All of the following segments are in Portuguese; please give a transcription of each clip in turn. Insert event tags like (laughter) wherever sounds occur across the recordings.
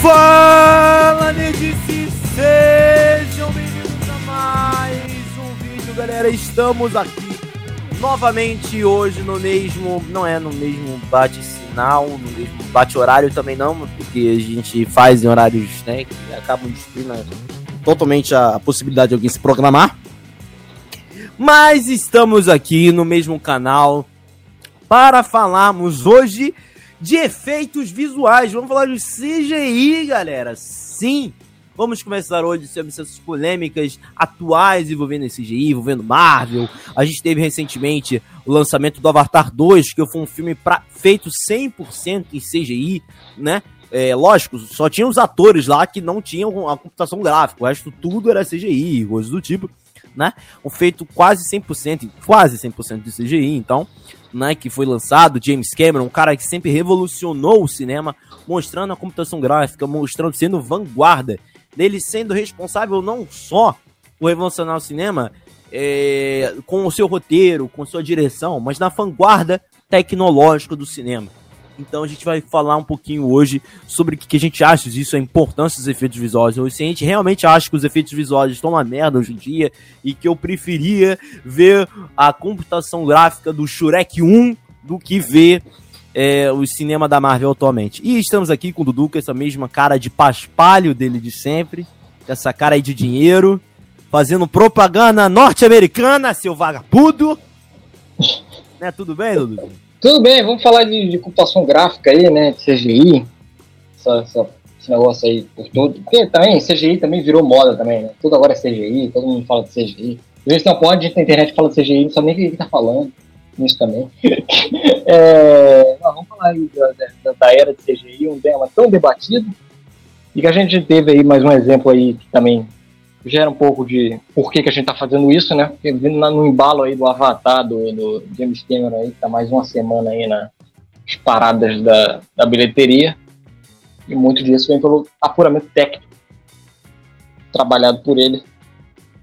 Fala, nerdice! Sejam bem-vindos a mais um vídeo, galera. Estamos aqui novamente hoje no mesmo... Não é no mesmo bate-sinal, no mesmo bate-horário também não, porque a gente faz em horários né, que acabam destruindo totalmente a possibilidade de alguém se programar. Mas estamos aqui no mesmo canal para falarmos hoje de efeitos visuais. Vamos falar de CGI, galera. Sim, vamos começar hoje sobre essas polêmicas atuais envolvendo CGI, envolvendo Marvel. A gente teve recentemente o lançamento do Avatar 2, que foi um filme pra, feito 100% em CGI, né? É, lógico, só tinha os atores lá que não tinham a computação gráfica, o resto tudo era CGI, coisas do tipo, né? Um feito quase 100%, quase 100% de CGI, então né, que foi lançado, James Cameron, um cara que sempre revolucionou o cinema, mostrando a computação gráfica, mostrando, sendo vanguarda, dele sendo responsável não só por revolucionar o cinema é, com o seu roteiro, com sua direção, mas na vanguarda tecnológica do cinema. Então a gente vai falar um pouquinho hoje sobre o que a gente acha disso, a importância dos efeitos visuais. Ou se a gente realmente acha que os efeitos visuais estão na merda hoje em dia e que eu preferia ver a computação gráfica do Shrek 1 do que ver é, o cinema da Marvel atualmente. E estamos aqui com o Dudu com essa mesma cara de paspalho dele de sempre, essa cara aí de dinheiro, fazendo propaganda norte-americana, seu vagabundo. né, tudo bem, Dudu? Tudo bem, vamos falar de, de computação gráfica aí, né? CGI. Essa, essa, esse negócio aí por todo. Porque também CGI também virou moda também, né? Tudo agora é CGI, todo mundo fala de CGI. Às vezes tem uma de na internet que fala de CGI, não sabe nem o que, que tá falando. Isso também. (laughs) é, vamos falar aí da, da, era de CGI, um tema tão debatido. E que a gente teve aí mais um exemplo aí que também gera um pouco de por que, que a gente está fazendo isso, né? Porque vindo no embalo aí do Avatar do, do James Cameron aí, que tá mais uma semana aí nas paradas da, da bilheteria. E muito disso vem pelo apuramento técnico trabalhado por ele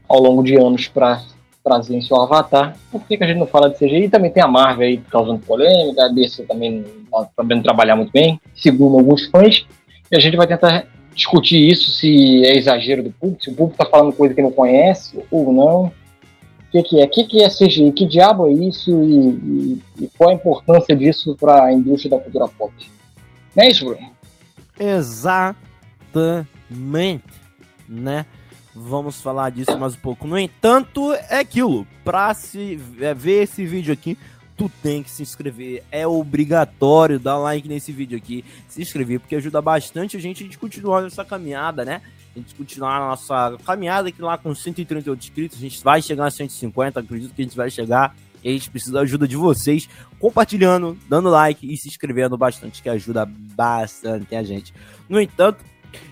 ao longo de anos para trazer em seu Avatar. Por que, que a gente não fala de CGI? E também tem a Marvel aí causando polêmica, a DC também não tá trabalhar muito bem, segundo alguns fãs. E a gente vai tentar discutir isso, se é exagero do público, se o público está falando coisa que não conhece ou não. O que, que é? O que, que é CGI? Que diabo é isso e, e, e qual a importância disso para a indústria da cultura pop? Não é isso, Bruno? Exatamente, né? Vamos falar disso mais um pouco. No entanto, é aquilo. Para se é, ver esse vídeo aqui, tu tem que se inscrever. É obrigatório dar like nesse vídeo aqui, se inscrever, porque ajuda bastante a gente a continuar nessa caminhada, né? A gente continuar a nossa caminhada aqui lá com 138 inscritos. A gente vai chegar a 150, acredito que a gente vai chegar. E a gente precisa da ajuda de vocês, compartilhando, dando like e se inscrevendo bastante, que ajuda bastante a gente. No entanto,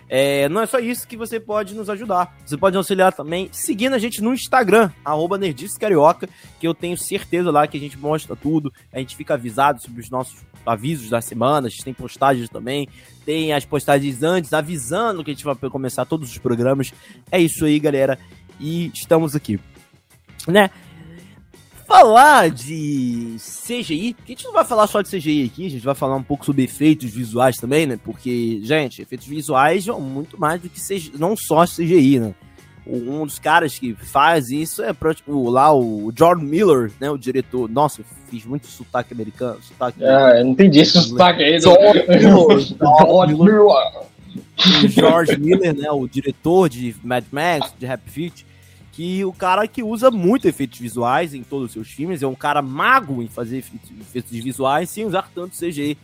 é, não é só isso que você pode nos ajudar. Você pode auxiliar também seguindo a gente no Instagram, arroba Carioca, que eu tenho certeza lá que a gente mostra tudo, a gente fica avisado sobre os nossos avisos da semana, a gente tem postagens também, tem as postagens antes, avisando que a gente vai começar todos os programas. É isso aí, galera. E estamos aqui. Né? Falar de CGI, a gente não vai falar só de CGI aqui, a gente vai falar um pouco sobre efeitos visuais também, né? Porque, gente, efeitos visuais são muito mais do que CGI, não só CGI, né? Um dos caras que faz isso é tipo, lá o Jordan Miller, né? O diretor. Nossa, eu fiz muito sotaque americano. Sotaque ah, eu não entendi esse sotaque aí. George Miller. (laughs) George Miller, né? O diretor de Mad Max, de Happy Feet que o cara que usa muito efeitos visuais em todos os seus filmes, é um cara mago em fazer efeitos visuais sem usar tanto CGI.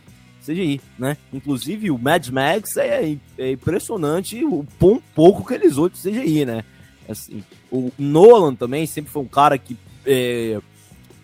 CGI, né? Inclusive o Mad Max é, é impressionante o pouco que ele usou de CGI, né? Assim, o Nolan também sempre foi um cara que é,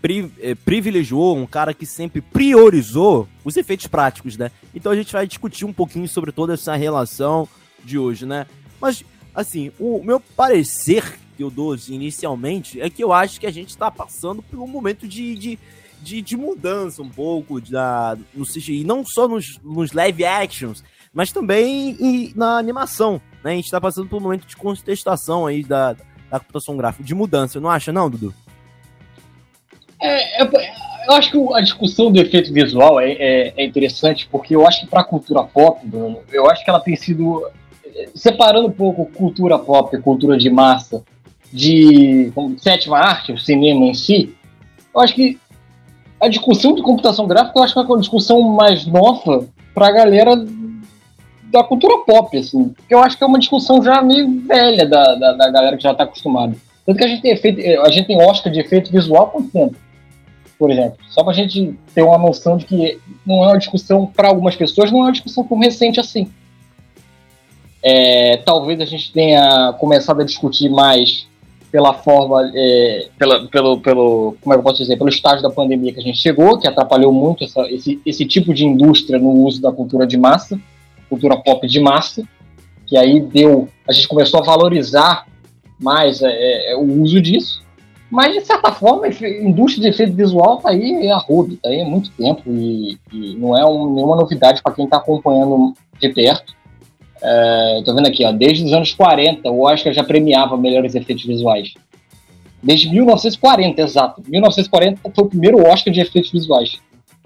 pri, é, privilegiou, um cara que sempre priorizou os efeitos práticos, né? Então a gente vai discutir um pouquinho sobre toda essa relação de hoje, né? Mas, assim, o meu parecer que eu dou inicialmente é que eu acho que a gente está passando por um momento de, de, de, de mudança um pouco da, no CGI, não só nos, nos live actions, mas também em, na animação. Né? A gente está passando por um momento de contestação aí da, da computação gráfica, de mudança, não acha não, Dudu? É, é, eu acho que a discussão do efeito visual é, é, é interessante porque eu acho que para a cultura pop, Bruno, eu acho que ela tem sido separando um pouco cultura pop, cultura de massa, de sétima arte, o cinema em si. Eu acho que a discussão de computação gráfica eu acho que é uma discussão mais nova para a galera da cultura pop, assim. Eu acho que é uma discussão já meio velha da, da, da galera que já está acostumada. Tanto que a gente tem efeito, a gente tem Oscar de efeito visual quanto tempo? Por exemplo, só para a gente ter uma noção de que não é uma discussão para algumas pessoas, não é uma discussão tão recente assim. É, talvez a gente tenha começado a discutir mais pela forma, é, pela, pelo, pelo, como é que eu posso dizer, pelo estágio da pandemia que a gente chegou, que atrapalhou muito essa, esse, esse tipo de indústria no uso da cultura de massa, cultura pop de massa, que aí deu, a gente começou a valorizar mais é, é, o uso disso, mas de certa forma indústria de efeito visual está aí a rodo, está aí há muito tempo e, e não é um, nenhuma novidade para quem está acompanhando de perto. É, tô vendo aqui, ó, desde os anos 40, o Oscar já premiava melhores efeitos visuais. Desde 1940, exato. 1940 foi o primeiro Oscar de efeitos visuais.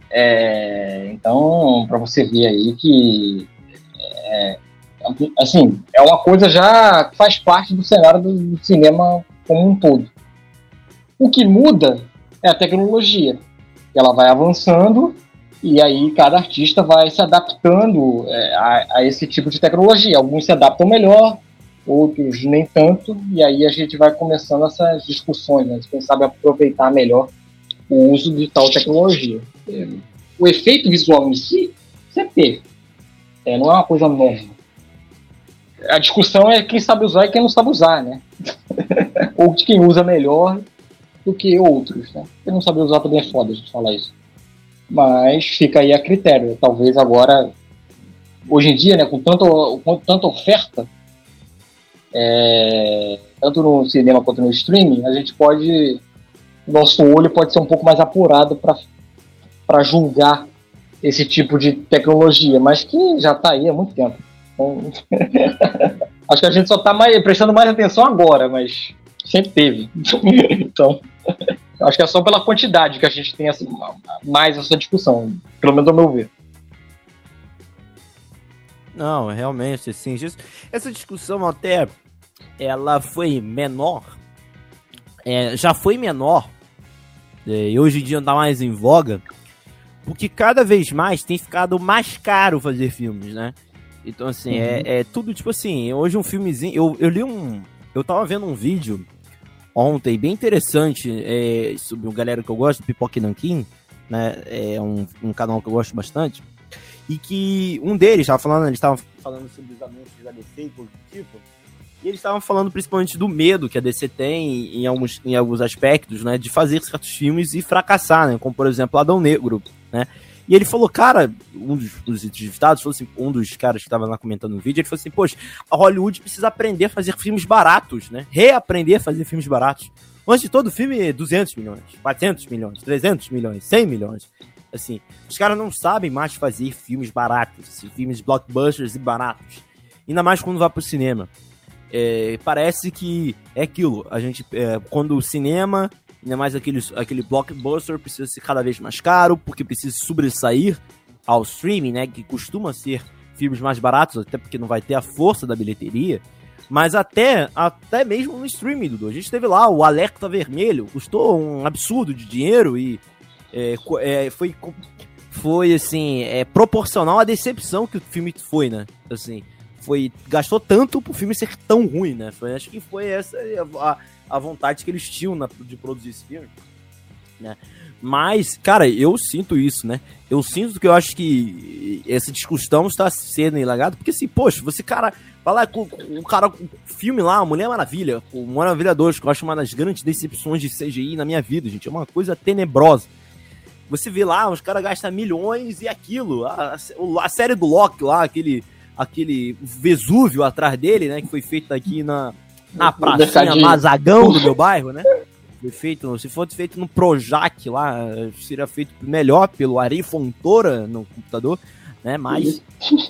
É, então, para você ver aí que é, assim, é uma coisa já que faz parte do cenário do, do, cinema como um todo. O que muda é a tecnologia. Ela vai avançando e aí cada artista vai se adaptando é, a, a, esse tipo de tecnologia. Alguns se adaptam melhor, outros nem tanto, e aí a gente vai começando essas discussões, né? Quem sabe aproveitar melhor o uso de tal tecnologia. O efeito visual em si sempre teve. É, não é uma coisa nova. A discussão é quem sabe usar e quem não sabe usar, né? (laughs) Ou de quem usa melhor do que outros, né? Quem não sabe usar também é foda a gente falar isso mas fica aí a critério. Talvez agora, hoje em dia, né, com, tanto, com tanta oferta, é, tanto no cinema quanto no streaming, a gente pode, nosso olho pode ser um pouco mais apurado para julgar esse tipo de tecnologia, mas que já está aí há muito tempo. Então, (laughs) acho que a gente só está prestando mais atenção agora, mas sempre teve. (laughs) então, Acho que é só pela quantidade que a gente tem essa, mais essa discussão, pelo menos ao meu ver. Não, realmente, assim, essa discussão até ela foi menor, é, já foi menor, é, e hoje em dia não tá mais em voga, porque cada vez mais tem ficado mais caro fazer filmes, né? Então, assim, é, uhum. é, é, tudo tipo assim, hoje um filmezinho, eu, eu li um, eu tava vendo um vídeo ontem, bem interessante, é, sobre uma galera que eu gosto, Pipoque Nankin, né? É um, um canal que eu gosto bastante. E que um deles estava falando, eles estavam falando sobre os anúncios da DC e do tipo. E eles estavam falando principalmente do medo que a DC tem em alguns, em alguns aspectos, né? De fazer certos filmes e fracassar, né? Como, por exemplo, Adão Negro, né? E ele falou, cara, um dos, dos entrevistados, assim, um dos caras que estava lá comentando no vídeo, ele falou assim, poxa, a Hollywood precisa aprender a fazer filmes baratos, né? Reaprender a fazer filmes baratos. Antes de todo filme, 200 milhões, 400 milhões, 300 milhões, 100 milhões. Assim, os caras não sabem mais fazer filmes baratos, assim, filmes blockbusters e baratos. Ainda mais quando vai pro cinema. É, parece que é aquilo. A gente, é, quando o cinema Ainda mais aquele, aquele blockbuster precisa ser cada vez mais caro, porque precisa sobressair ao streaming, né? Que costuma ser filmes mais baratos, até porque não vai ter a força da bilheteria. Mas até, até mesmo no streaming, Dudu. A gente teve lá o Alerta Vermelho, custou um absurdo de dinheiro e é, é, foi, foi, assim, é, proporcional à decepção que o filme foi, né? Assim, foi, gastou tanto pro filme ser tão ruim, né? Foi, acho que foi essa a, a vontade que eles tinham na, de produzir esse filme, né? Mas, cara, eu sinto isso, né? Eu sinto que eu acho que essa discussão está sendo ilagada, porque assim, poxa, você, cara, vai lá com o cara, filme lá, Mulher Maravilha, o Maravilha 2, que eu acho uma das grandes decepções de CGI na minha vida, gente. É uma coisa tenebrosa. Você vê lá, os caras gastam milhões e aquilo. A, a, a série do Loki lá, aquele, aquele Vesúvio atrás dele, né? Que foi feito aqui na, na pracinha Mazagão do meu bairro, né? Foi feito, se fosse feito no Projac lá, seria feito melhor pelo Ari Fontoura no computador, né? Mas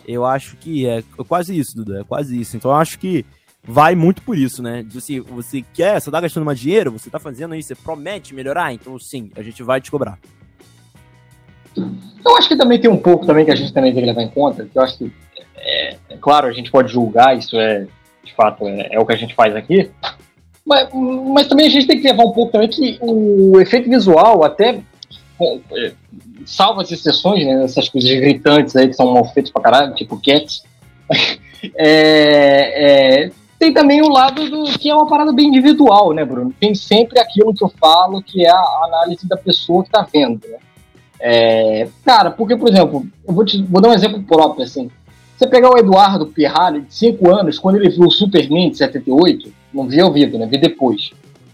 eu acho que é quase isso, Dudu, é quase isso. Então eu acho que vai muito por isso, né? Você, você quer, você tá gastando mais dinheiro, você tá fazendo isso, você promete melhorar, então sim, a gente vai te cobrar. Eu acho que também tem um pouco também que a gente também tem que levar em conta, que eu acho que, é, é claro, a gente pode julgar, isso é, de fato, é, é o que a gente faz aqui, mas, mas, também a gente tem que levar um pouco também que o efeito visual, até é, salva as exceções, né, essas coisas gritantes aí que são mal feitas pra caralho, tipo Cats, (laughs) é, é, tem também o lado do que é uma parada bem individual, né, Bruno? Tem sempre aquilo que eu falo, que é a análise da pessoa que tá vendo, né? É, cara, porque, por exemplo, eu vou, te, vou dar um exemplo próprio, assim. Você pegar o Eduardo Pirralho, de 5 anos, quando ele viu o Superman de 78, não vi ao vivo, né? Vi depois.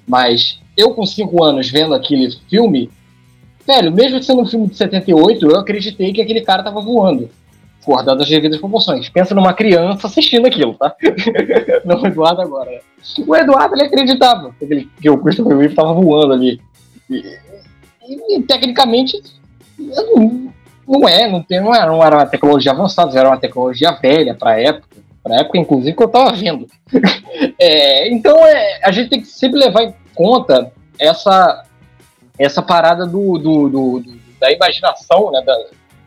Mas eu, com 5 anos, vendo aquele filme, velho, mesmo sendo um filme de 78, eu acreditei que aquele cara tava voando. Guardado as devidas proporções. Pensa numa criança assistindo aquilo, tá? (laughs) não o Eduardo agora. Né? O Eduardo, ele acreditava que, que o Christopher Reeve tava voando ali. E, e, e tecnicamente, não, não é, não, tem, não, era, não era uma tecnologia avançada, era uma tecnologia velha para a época, para a época, inclusive, que eu estava vendo. (laughs) é, então, é, a gente tem que sempre levar em conta essa, essa parada do, do, do, do da imaginação, né, da,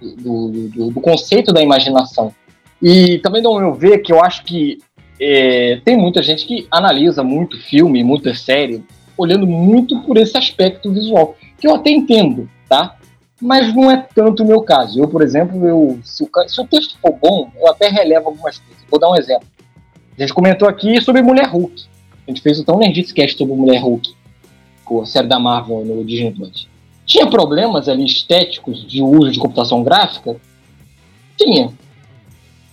do, do, do, conceito da imaginação. E também não eu ver que eu acho que é, tem muita gente que analisa muito filme, muita série, olhando muito por esse aspecto visual, que eu até entendo, tá? Mas não é tanto o meu caso. Eu, por exemplo, eu, se, o, se o texto for bom, eu até relevo algumas coisas. Vou dar um exemplo. A gente comentou aqui sobre Mulher Hulk. A gente fez o tão Nerdice Cast sobre Mulher Hulk, com a série da Marvel no Disney Plus. Tinha problemas ali estéticos de uso de computação gráfica? Tinha.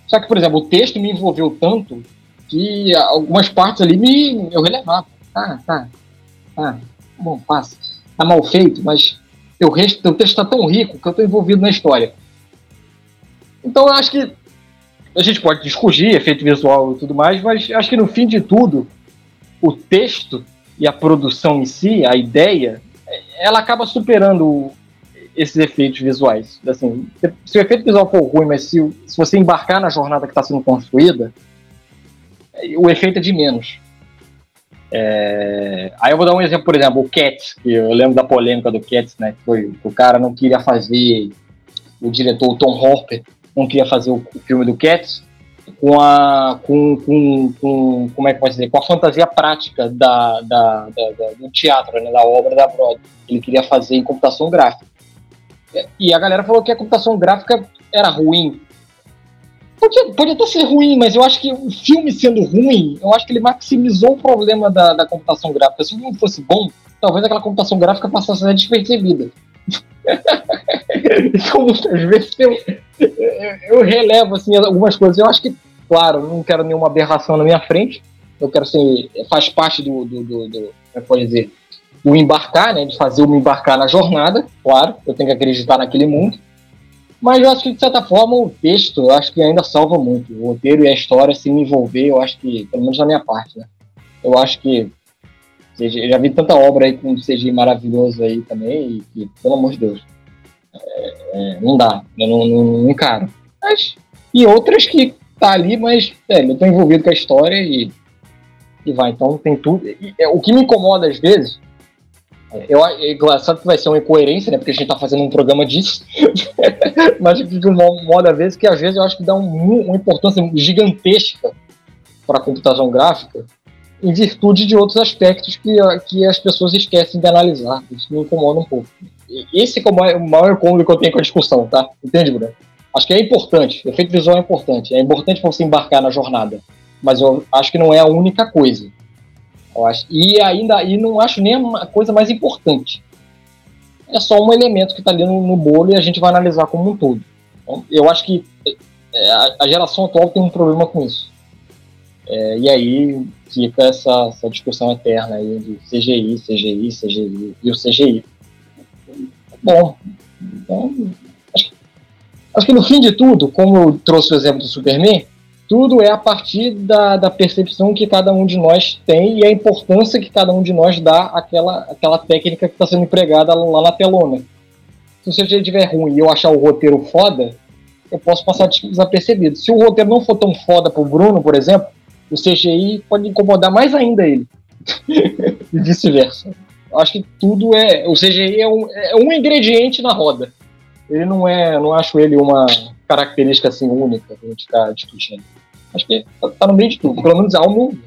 Só que, por exemplo, o texto me envolveu tanto que algumas partes ali me, eu relevava. Tá, tá, tá. Bom, passa. Tá mal feito, mas o, resto, texto está tão rico que eu estou envolvido na história. Então eu acho que a gente pode discutir efeito visual e tudo mais, mas acho que no fim de tudo, o texto e a produção em si, a ideia, ela acaba superando esses efeitos visuais. Assim, se o efeito visual for ruim, mas se, se você embarcar na jornada que está sendo construída, o efeito é de menos. É... Aí eu vou dar um exemplo, por exemplo, o Cats, que eu lembro da polêmica do Cats, né? Que foi o cara não queria fazer, o diretor Tom Hopper não queria fazer o, filme do Cats com a com, com, com como é que pode dizer com a fantasia prática da, da, da, da do teatro, né, da obra da Broadway. Ele queria fazer em computação gráfica. E a galera falou que a computação gráfica era ruim. Pode, pode até ser ruim, mas eu acho que o filme sendo ruim, eu acho que ele maximizou o problema da, da computação gráfica. Se o filme fosse bom, talvez aquela computação gráfica passasse a ser despercebida. (laughs) então, muitas vezes eu, eu, relevo assim, algumas coisas. Eu acho que, claro, não quero nenhuma aberração na minha frente. Eu quero ser. faz parte do, do, do, do como é pode dizer, do embarcar, né? De fazer o me embarcar na jornada, claro. Eu tenho que acreditar naquele mundo. Mas eu acho que, de certa forma, o texto, eu acho que ainda salva muito. O roteiro e a história, se me envolver, eu acho que, pelo menos na minha parte, né? Eu acho que. Eu já vi tanta obra aí com CGI maravilhoso aí também, e, e pelo amor de Deus. É, é, não dá, eu não, não, não encaro. Mas, e outras que tá ali, mas é, eu tô envolvido com a história e, e vai. Então tem tudo. E, é, o que me incomoda às vezes eu, é sabe que vai ser uma incoerência, né? Porque a gente tá fazendo um programa disso. (laughs) Mas de um modo a vezes que às vezes eu acho que dá um, uma importância gigantesca para a computação gráfica em virtude de outros aspectos que, que as pessoas esquecem de analisar. Isso me incomoda um pouco. Esse é o maior incômodo que eu tenho com a discussão, tá? Entende, Bruno? Acho que é importante. Efeito visual é importante. É importante você embarcar na jornada. Mas eu acho que não é a única coisa. Eu acho. E ainda e não acho nem a coisa mais importante. É só um elemento que está ali no, no, bolo e a gente vai analisar como um todo. Então, eu acho que é, a, geração atual tem um problema com isso. É, e aí fica essa, essa, discussão eterna aí de CGI, CGI, CGI e o CGI. Bom, então, acho, acho que no fim de tudo, como eu trouxe o exemplo do Superman, tudo é a partir da, da percepção que cada um de nós tem e a importância que cada um de nós dá àquela, àquela técnica que está sendo empregada lá na telona. Se o CGI estiver ruim e eu achar o roteiro foda, eu posso passar desapercebido. Se o roteiro não for tão foda pro Bruno, por exemplo, o CGI pode incomodar mais ainda ele. (laughs) e vice-versa. Acho que tudo é. O CGI é um, é um ingrediente na roda. ele não é, não acho ele uma característica assim única que a gente está discutindo. Acho que tá, tá, no meio de tudo, pelo menos algo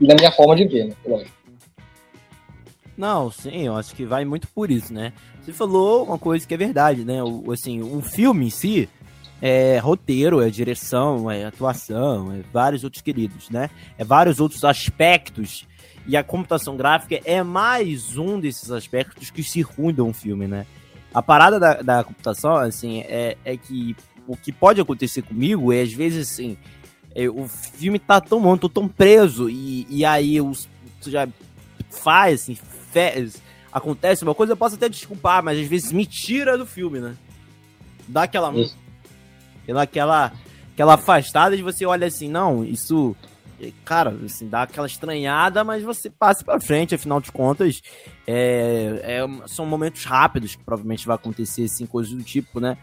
da minha forma de ver, né? Lógico. Não, sim, eu acho que vai muito por isso, né? Você falou uma coisa que é verdade, né? O, assim, o filme em si é roteiro, é direção, é atuação, é vários outros queridos, né? É vários outros aspectos. E a computação gráfica é mais um desses aspectos que circundam o filme, né? A parada da, da computação, assim, é, é que o que pode acontecer comigo é, às vezes, assim, o filme tá tão bom, tô tão preso, e, e aí os, já faz, assim, fez, acontece uma coisa, eu posso até desculpar, mas às vezes me tira do filme, né? Dá aquela. Aquela, aquela afastada de você olha assim, não, isso. Cara, assim, dá aquela estranhada, mas você passa pra frente, afinal de contas. É, é, são momentos rápidos que provavelmente vai acontecer, assim, coisas do tipo, né?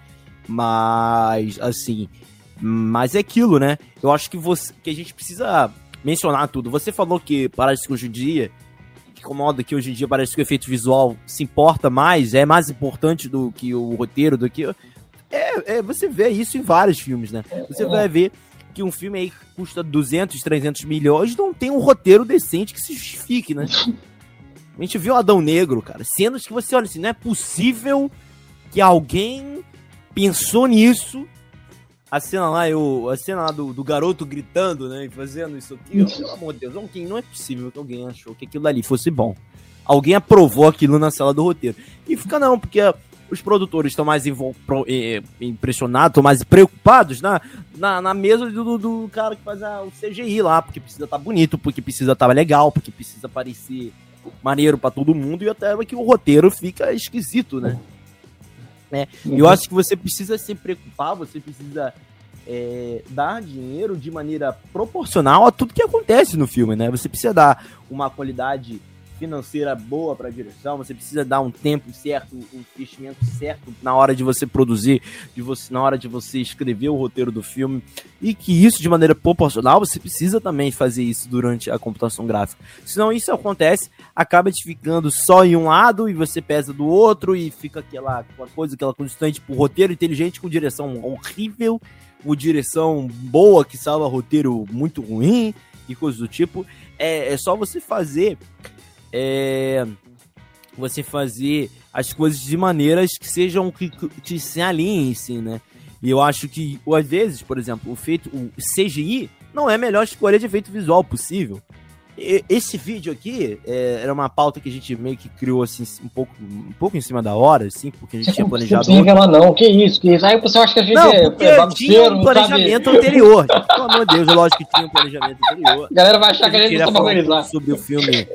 Mas, assim. Mas é aquilo, né? Eu acho que, você, que a gente precisa mencionar tudo. Você falou que parece que hoje em dia que incomoda que hoje em dia parece que o efeito visual se importa mais, é mais importante do que o roteiro, do que. É, é você vê isso em vários filmes, né? Você é. vai ver que um filme aí custa 200, 300 milhões não tem um roteiro decente que se justifique, né? A gente viu Adão Negro, cara. Cenas que você olha assim, não é possível que alguém pensou nisso. A cena lá, eu, a cena lá do, do garoto gritando, né? E fazendo isso aqui. pelo amor de Deus, alguém, não é possível que alguém achou que aquilo ali fosse bom. Alguém aprovou aquilo na sala do roteiro. E fica não, porque os produtores estão mais impressionados, estão mais preocupados na, na, na mesa do, do, cara que faz a, o CGI lá, porque precisa estar tá bonito, porque precisa estar tá legal, porque precisa parecer maneiro para todo mundo e até que o roteiro fica esquisito, né? Né? Uhum. Eu acho que você precisa se preocupar, você precisa é, dar dinheiro de maneira proporcional a tudo que acontece no filme, né? Você precisa dar uma qualidade financeira boa para a direção, você precisa dar um tempo certo, um investimento certo na hora de você produzir, de você, na hora de você escrever o roteiro do filme, e que isso de maneira proporcional, você precisa também fazer isso durante a computação gráfica. Senão isso acontece, acaba te ficando só em um lado e você pesa do outro e fica aquela, coisa, aquela constante, tipo, roteiro inteligente com direção horrível, com direção boa que salva roteiro muito ruim e coisas do tipo. É, é só você fazer é, você fazer as coisas de maneiras que sejam que, que se alinhem, sim, né? E eu acho que, às vezes, por exemplo, o feito o CGI não é a melhor escolha de efeito visual possível. Esse vídeo aqui é, era uma pauta que a gente meio que criou assim um pouco, um pouco em cima da hora, assim, porque a gente tinha planejado. Não revelar, não, que isso, que isso. Aí o pessoal acha que a gente não, é, porque é tinha um planejamento sabe? anterior. Pelo amor de Deus, lógico que tinha um planejamento anterior. A galera vai achar que a gente não sabe organizar. Sobre o filme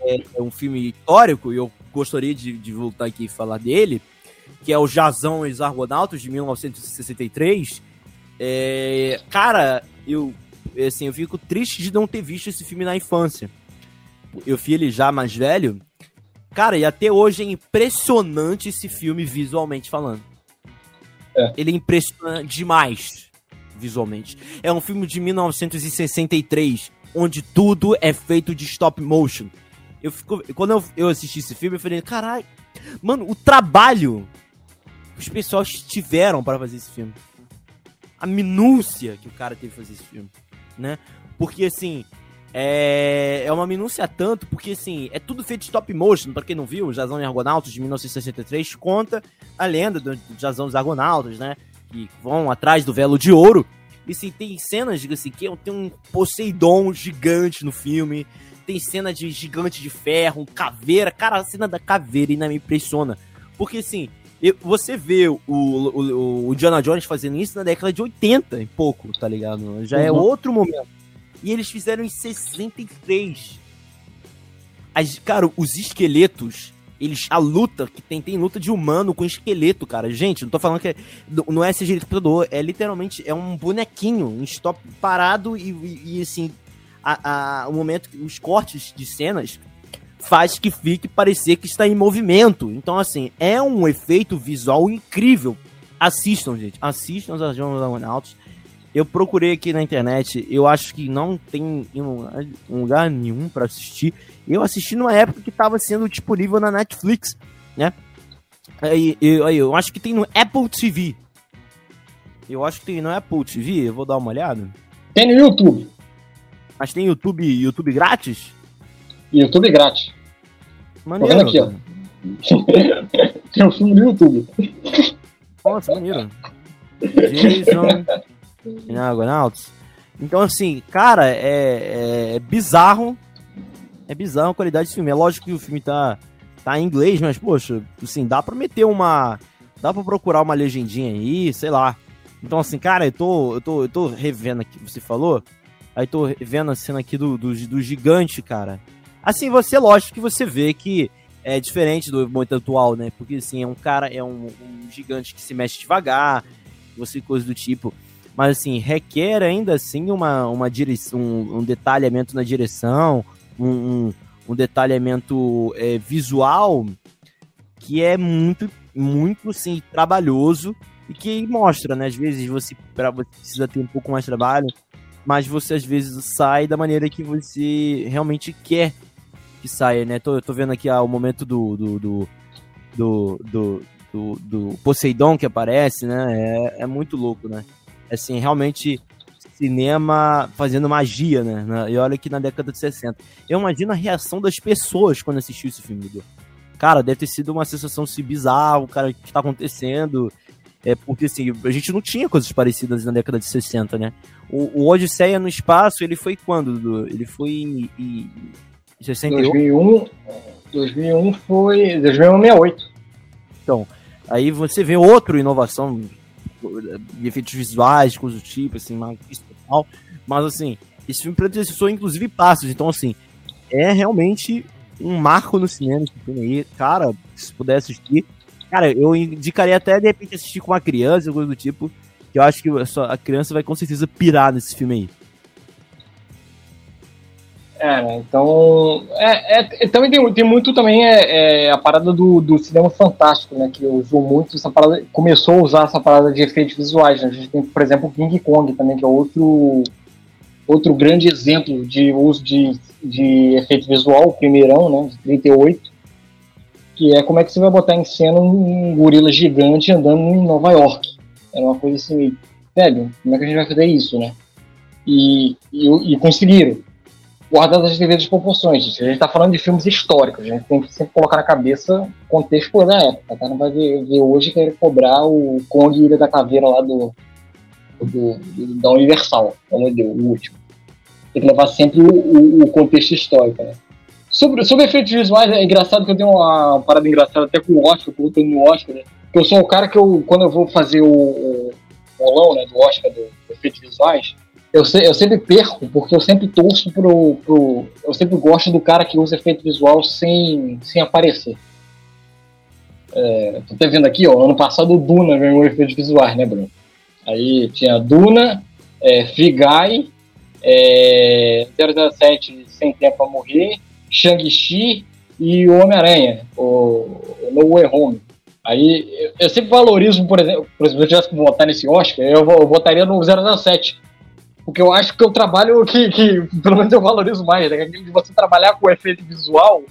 é, um filme histórico, e eu gostaria de, de, voltar aqui e falar dele, que é o Jazão e os Argonautas, de 1963. É, cara, eu, assim, eu fico triste de não ter visto esse filme na infância. Eu vi ele já mais velho. Cara, e até hoje é impressionante esse filme visualmente falando. É. Ele é impressionante demais visualmente. É um filme de 1963, onde tudo é feito de stop motion. Eu fico, quando eu, eu assisti esse filme, eu falei, caralho, mano, o trabalho que os pessoas tiveram para fazer esse filme. A minúcia que o cara teve fazer esse filme, né? Porque, assim, é, é uma minúcia tanto, porque, assim, é tudo feito de stop motion. Pra quem não viu, Jazão e Argonautas, de 1963, conta a lenda do, Jazão e os Argonautas, né? Que vão atrás do velo de ouro. E, assim, tem cenas, diga assim, que tem um Poseidon gigante no filme tem cena de gigante de ferro, caveira. Cara, a cena da caveira ainda me impressiona. Porque assim, você vê o, o, o Indiana Jones fazendo isso na década de 80 e pouco, tá ligado? Já é uhum. outro momento. E eles fizeram em 63. As, cara, os esqueletos, eles. A luta que tem, tem luta de humano com esqueleto, cara. Gente, não tô falando que é, não é CGI computador, é literalmente é um bonequinho, um stop parado e, e, e assim, a, a, o momento, os cortes de cenas faz que fique parecer que está em movimento. Então, assim, é um efeito visual incrível. Assistam, gente. Assistam os Argonautas. Eu procurei aqui na internet, eu acho que não tem um lugar nenhum para assistir. Eu assisti numa época que estava sendo disponível na Netflix, né? Aí, eu, aí, eu acho que tem no Apple TV. Eu acho que tem no Apple TV, eu vou dar uma olhada. Tem no YouTube. Mas tem YouTube, YouTube grátis? YouTube grátis. Maneiro. Tô aqui, ó. (laughs) tem um filme no YouTube. Nossa, maneiro. Jason Argonauts. Então, assim, cara, é, é, bizarro. É bizarro a qualidade do filme. É lógico que o filme tá, tá em inglês, mas, poxa, assim, dá pra meter uma. Dá pra procurar uma legendinha aí, sei lá. Então, assim, cara, eu tô, eu tô, eu tô revendo aqui, você falou. Aí tô vendo a cena aqui do, do, do gigante, cara. Assim, você, lógico que você vê que é diferente do momento atual, né? Porque, assim, é um cara, é um, um gigante que se mexe devagar, você coisa do tipo. Mas, assim, requer ainda assim uma, uma direção, um, um detalhamento na direção, um, um, um detalhamento é, visual que é muito, muito, assim, trabalhoso e que mostra, né? Às vezes você, pra, você precisa ter um pouco mais de trabalho, mas você às vezes sai da maneira que você realmente quer que saia, né? Tô, tô vendo aqui ah, o momento do do, do, do, do, do, do Poseidon que aparece, né? É, é muito louco, né? Assim, realmente cinema fazendo magia, né? E olha que na década de 60. Eu imagino a reação das pessoas quando assistiu esse filme, Cara, deve ter sido uma sensação se assim, bizarra, o cara, o que tá acontecendo? É porque assim, a gente não tinha coisas parecidas na década de 60, né? O, o Odisseia no espaço, ele foi quando, Dudu? Ele foi em, em 2001, 2001 foi 2068. Então, aí você vê outra inovação de efeitos visuais, coisas do tipo, assim, mas assim, esse filme predecessor inclusive passos, então assim, é realmente um marco no cinema esse filme aí, cara, se puder assistir, Cara, eu indicaria até de repente assistir com uma criança, coisa do tipo. Que eu acho que a criança vai com certeza pirar nesse filme aí. É, então. É, é, é, também tem, tem muito também é, é, a parada do, do cinema fantástico, né? Que usou muito essa parada. Começou a usar essa parada de efeitos visuais. Né? A gente tem, por exemplo, King Kong também, que é outro, outro grande exemplo de uso de, de efeito visual, o primeirão, né? De 38 que é como é que você vai botar em cena um gorila gigante andando em Nova York. Era uma coisa assim, velho, como é que a gente vai fazer isso, né? E, e, e conseguiram. Guardando as devidas proporções, gente. A gente tá falando de filmes históricos, a gente tem que sempre colocar na cabeça o contexto da época, tá? Não vai ver, ver hoje querer cobrar o Kong Ilha da Caveira lá do, do, do da Universal, o último. Tem que levar sempre o, o, o contexto histórico, né? Sobre, sobre efeitos visuais, é engraçado que eu tenho uma parada engraçada até com o Oscar, voltando no Oscar, né? Eu sou o cara que eu, quando eu vou fazer o, o bolão, né, do Oscar do, do efeitos visuais, eu, se, eu sempre perco, porque eu sempre torço pro, pro. Eu sempre gosto do cara que usa efeito visual sem, sem aparecer. É, tô vendo aqui, ó, ano passado o Duna ganhou efeitos visuais, né, Bruno? Aí tinha Duna, é, Free Guy, é, 007 Sem Tempo pra Morrer, Shang-Chi e o Homem-Aranha, o No Way Home. Aí eu sempre valorizo, por exemplo, por exemplo, se eu tivesse que votar nesse Oscar, eu, votaria no 007. Porque eu acho que o trabalho que, que pelo menos eu valorizo mais, né? De você trabalhar com efeito visual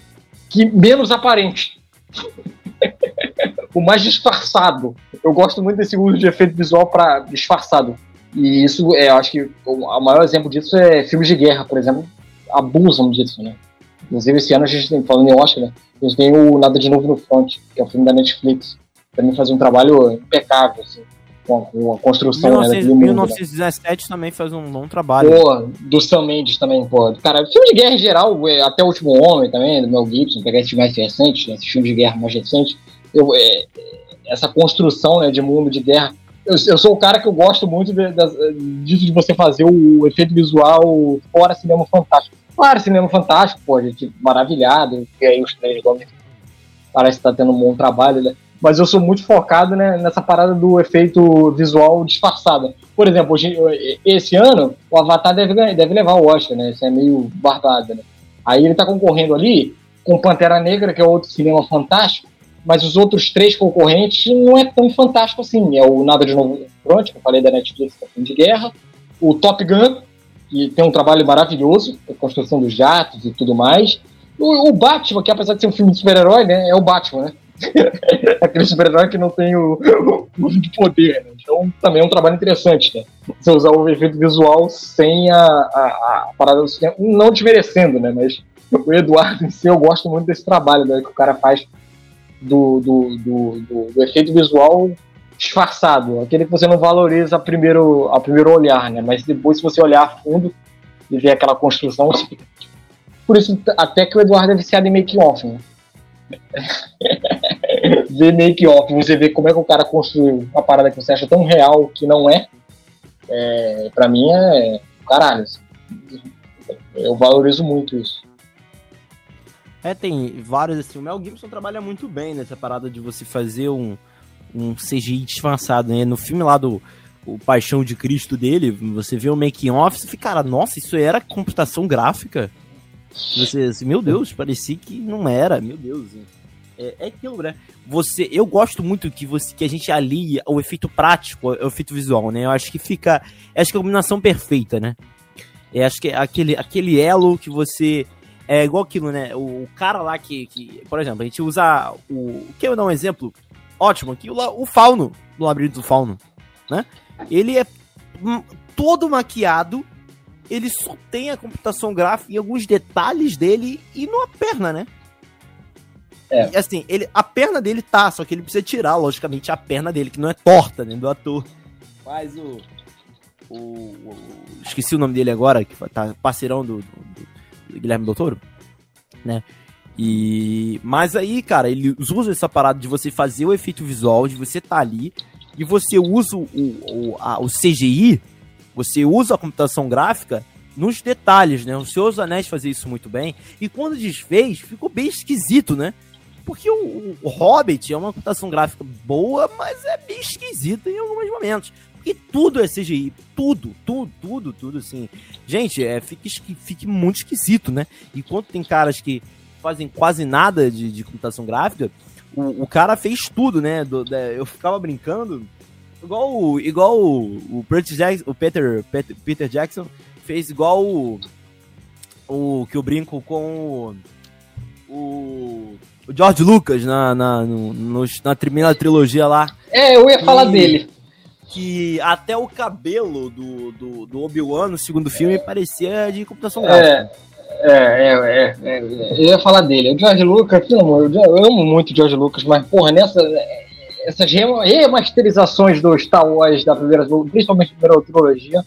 que menos aparente. (laughs) o mais disfarçado. Eu gosto muito desse uso de efeito visual para disfarçado. E isso, é, eu acho que o maior exemplo disso é filmes de guerra, por exemplo, abusam disso, né? Inclusive, esse ano a gente tem, falando em Oscar, né? A gente tem o Nada de Novo no Front, que é um filme da Netflix. Também faz um trabalho impecável, assim, com a, com a construção 19, né, 1917 né? também faz um bom trabalho. Pô, do Sam Mendes também, pô. Cara, filme de guerra em geral, é, até o Último Homem também, do Mel Gibson, pegar esses mais recentes, né, esses filmes de guerra mais recentes. Eu, é, essa construção né, de mundo de guerra. Eu, eu, sou o cara que eu gosto muito de, de, disso de você fazer o efeito visual fora cinema fantástico. Claro, cinema fantástico, pô, a gente maravilhado, e aí os três Gomes parece estar tá tendo um bom trabalho, né? Mas eu sou muito focado né, nessa parada do efeito visual disfarçado. Por exemplo, hoje, esse ano, o Avatar deve, deve levar o Oscar, né? Isso é meio barbado, né? Aí ele tá concorrendo ali com Pantera Negra, que é outro cinema fantástico, mas os outros três concorrentes não é tão fantástico assim. É o Nada de Novo Pronto, que eu falei da Netflix, que é filme de guerra, o Top Gun, que tem um trabalho maravilhoso, a construção dos jatos e tudo mais. O, o, Batman, que apesar de ser um filme de super-herói, né, é o Batman, né? (laughs) Aquele super-herói que não tem o, (laughs) o de poder, né? Então também é um trabalho interessante, né? Você usar o efeito visual sem a, a, a parada do cinema, não desmerecendo, né? Mas o Eduardo em si, eu gosto muito desse trabalho né, que o cara faz do, do, do, do, do efeito visual disfarçado, aquele que você não valoriza a primeiro, a primeiro olhar, né? Mas depois, se você olhar a fundo e ver aquela construção, você fica... por isso até que o Eduardo é viciado em make-off, né? (laughs) ver make-off, você vê como é que o cara construiu uma parada que você acha tão real que não é, é pra mim é caralho. Assim. Eu valorizo muito isso. É, tem vários assim. O Mel Gibson trabalha muito bem nessa parada de você fazer um, um CGI disfarçado, né? No filme lá do o Paixão de Cristo dele, você vê o making off, você fica, cara, nossa, isso era computação gráfica. Você, assim, meu Deus, parecia que não era, meu Deus. É, é aquilo, né? Você, eu gosto muito que você que a gente alia o efeito prático, o efeito visual, né? Eu acho que fica, acho que é a combinação perfeita, né? Eu acho que é aquele, aquele elo que você é igual aquilo, né? O, o cara lá que, que, por exemplo, a gente usa o, que eu dar um exemplo ótimo aqui, o, o fauno do labirinto do fauno, né? Ele é todo maquiado, ele só tem a computação gráfica e alguns detalhes dele e numa perna, né? É. E, assim, ele, a perna dele tá, só que ele precisa tirar, logicamente, a perna dele, que não é torta, né, do ator. Faz o, o, o esqueci o nome dele agora, que tá parceirão do, do, do Guilherme Doutor, né? E mas aí, cara, ele usa essa parada de você fazer o efeito visual, de você tá ali e você usa o, o, a, o CGI, você usa a computação gráfica nos detalhes, né? O Senhor dos Anéis fazia isso muito bem. E quando desfez, ficou bem esquisito, né? Porque o, o, Hobbit é uma computação gráfica boa, mas é bem esquisita em alguns momentos. Porque tudo é CGI. Tudo, tudo, tudo, tudo, assim. Gente, é, fica, fica muito esquisito, né? Enquanto tem caras que fazem quase nada de, de computação gráfica, o, o cara fez tudo, né? Do, eu ficava brincando, igual, o, igual o, o, Jackson, o Peter, Peter, Peter Jackson fez igual o, o que eu brinco com o, o, George Lucas na, na, no, no, na primeira trilogia lá. É, eu ia falar dele. Que até o cabelo do, do, do Obi-Wan no segundo filme parecia de computação gráfica. É. É, é, é, é, eu ia falar dele. O George Lucas, eu amo muito o George Lucas, mas, porra, nessa. Essas remasterizações do Star Wars da primeira, principalmente da primeira trilogia,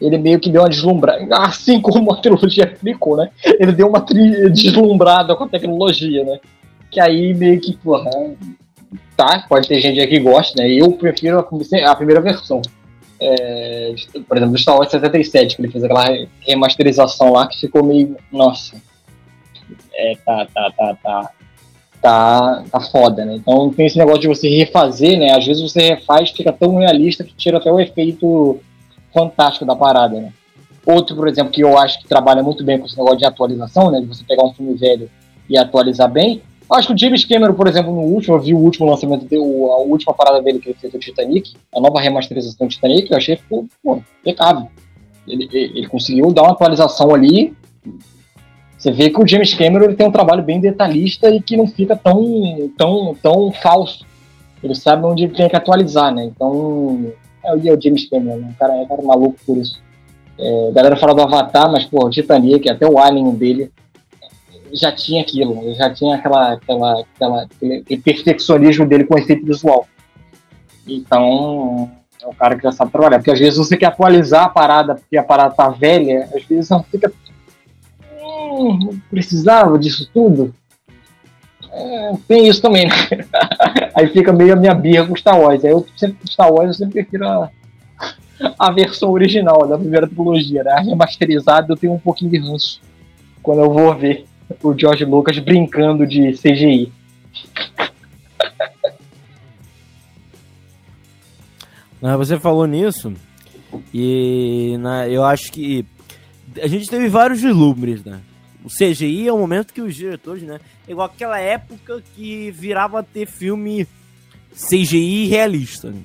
ele meio que deu uma deslumbrada, assim como a trilogia ficou, né? Ele deu uma deslumbrada com a tecnologia, né? Que aí meio que, porra, tá, pode ter gente aqui que gosta, né? Eu prefiro a, a primeira versão é, por exemplo, do Star Wars 77, que ele fez aquela remasterização lá que ficou meio. Nossa. É, tá, tá, tá, tá. Tá, tá foda, né? Então tem esse negócio de você refazer, né? Às vezes você refaz, fica tão realista que tira até o efeito fantástico da parada, né? Outro, por exemplo, que eu acho que trabalha muito bem com esse negócio de atualização, né? De você pegar um filme velho e atualizar bem, Acho que o James Cameron, por exemplo, no último, eu vi o último lançamento dele, a última parada dele que ele fez do Titanic, a nova remasterização do Titanic, eu achei ficou pô, impecável. Ele, ele, conseguiu dar uma atualização ali. Você vê que o James Cameron ele tem um trabalho bem detalhista e que não fica tão, tão, tão falso. Ele sabe onde ele tem que atualizar, né? Então, é, é o James Cameron, né? O cara é um cara maluco por isso. É, a galera fala do Avatar, mas, pô, o Titanic, até o Alien dele, já tinha aquilo, já tinha aquela, aquela, aquela, aquele perfeccionismo dele com efeito visual. Então, é um cara que já sabe trabalhar. Porque às vezes você quer atualizar a parada porque a parada tá velha, às vezes você fica. Hum, precisava disso tudo? É, tem isso também, né? (laughs) Aí fica meio a minha birra com Star Wars. Aí eu sempre, Star Wars, eu sempre prefiro a, a versão original da primeira trilogia, né? A remasterizada eu tenho um pouquinho de ranço quando eu vou ver (laughs) o George Lucas brincando de CGI. (laughs) Você falou nisso e né, eu acho que a gente teve vários vislumbres, né? O CGI é o momento que os diretores, né? Igual aquela época que virava ter filme CGI realista. Né?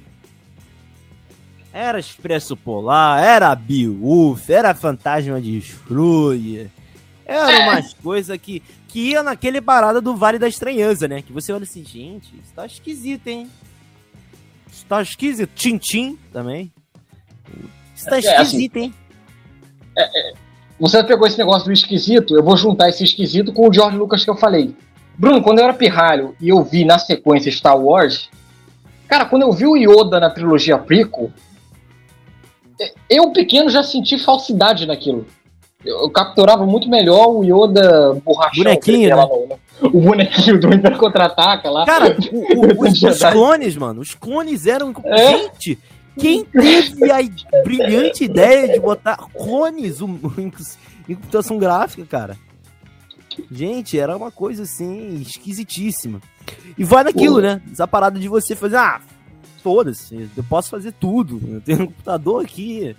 Era Expresso Polar, era Beowulf, era Fantasma de Scrooge, Eram é. umas coisas que, que ia naquele parada do Vale da Estranhança, né? Que você olha assim, gente, isso tá esquisito, hein? Isso tá esquisito. Tintim também. Isso tá é, assim, esquisito, hein? É, é, você pegou esse negócio do esquisito, eu vou juntar esse esquisito com o George Lucas que eu falei. Bruno, quando eu era pirralho e eu vi na sequência Star Wars, cara, quando eu vi o Yoda na trilogia prequel, eu pequeno já senti falsidade naquilo. Eu, capturava muito melhor o Yoda borrachão. Bonequinho, né? né? O bonequinho do Império Contra-Ataca lá. Cara, (laughs) o, o, os, os, clones, mano, os clones eram... É? Gente, quem teve a brilhante ideia de botar clones em computação gráfica, cara? Gente, era uma coisa assim, esquisitíssima. E vai naquilo, Pô. né? Essa parada de você fazer, ah, foda-se, eu posso fazer tudo. Eu tenho um computador aqui,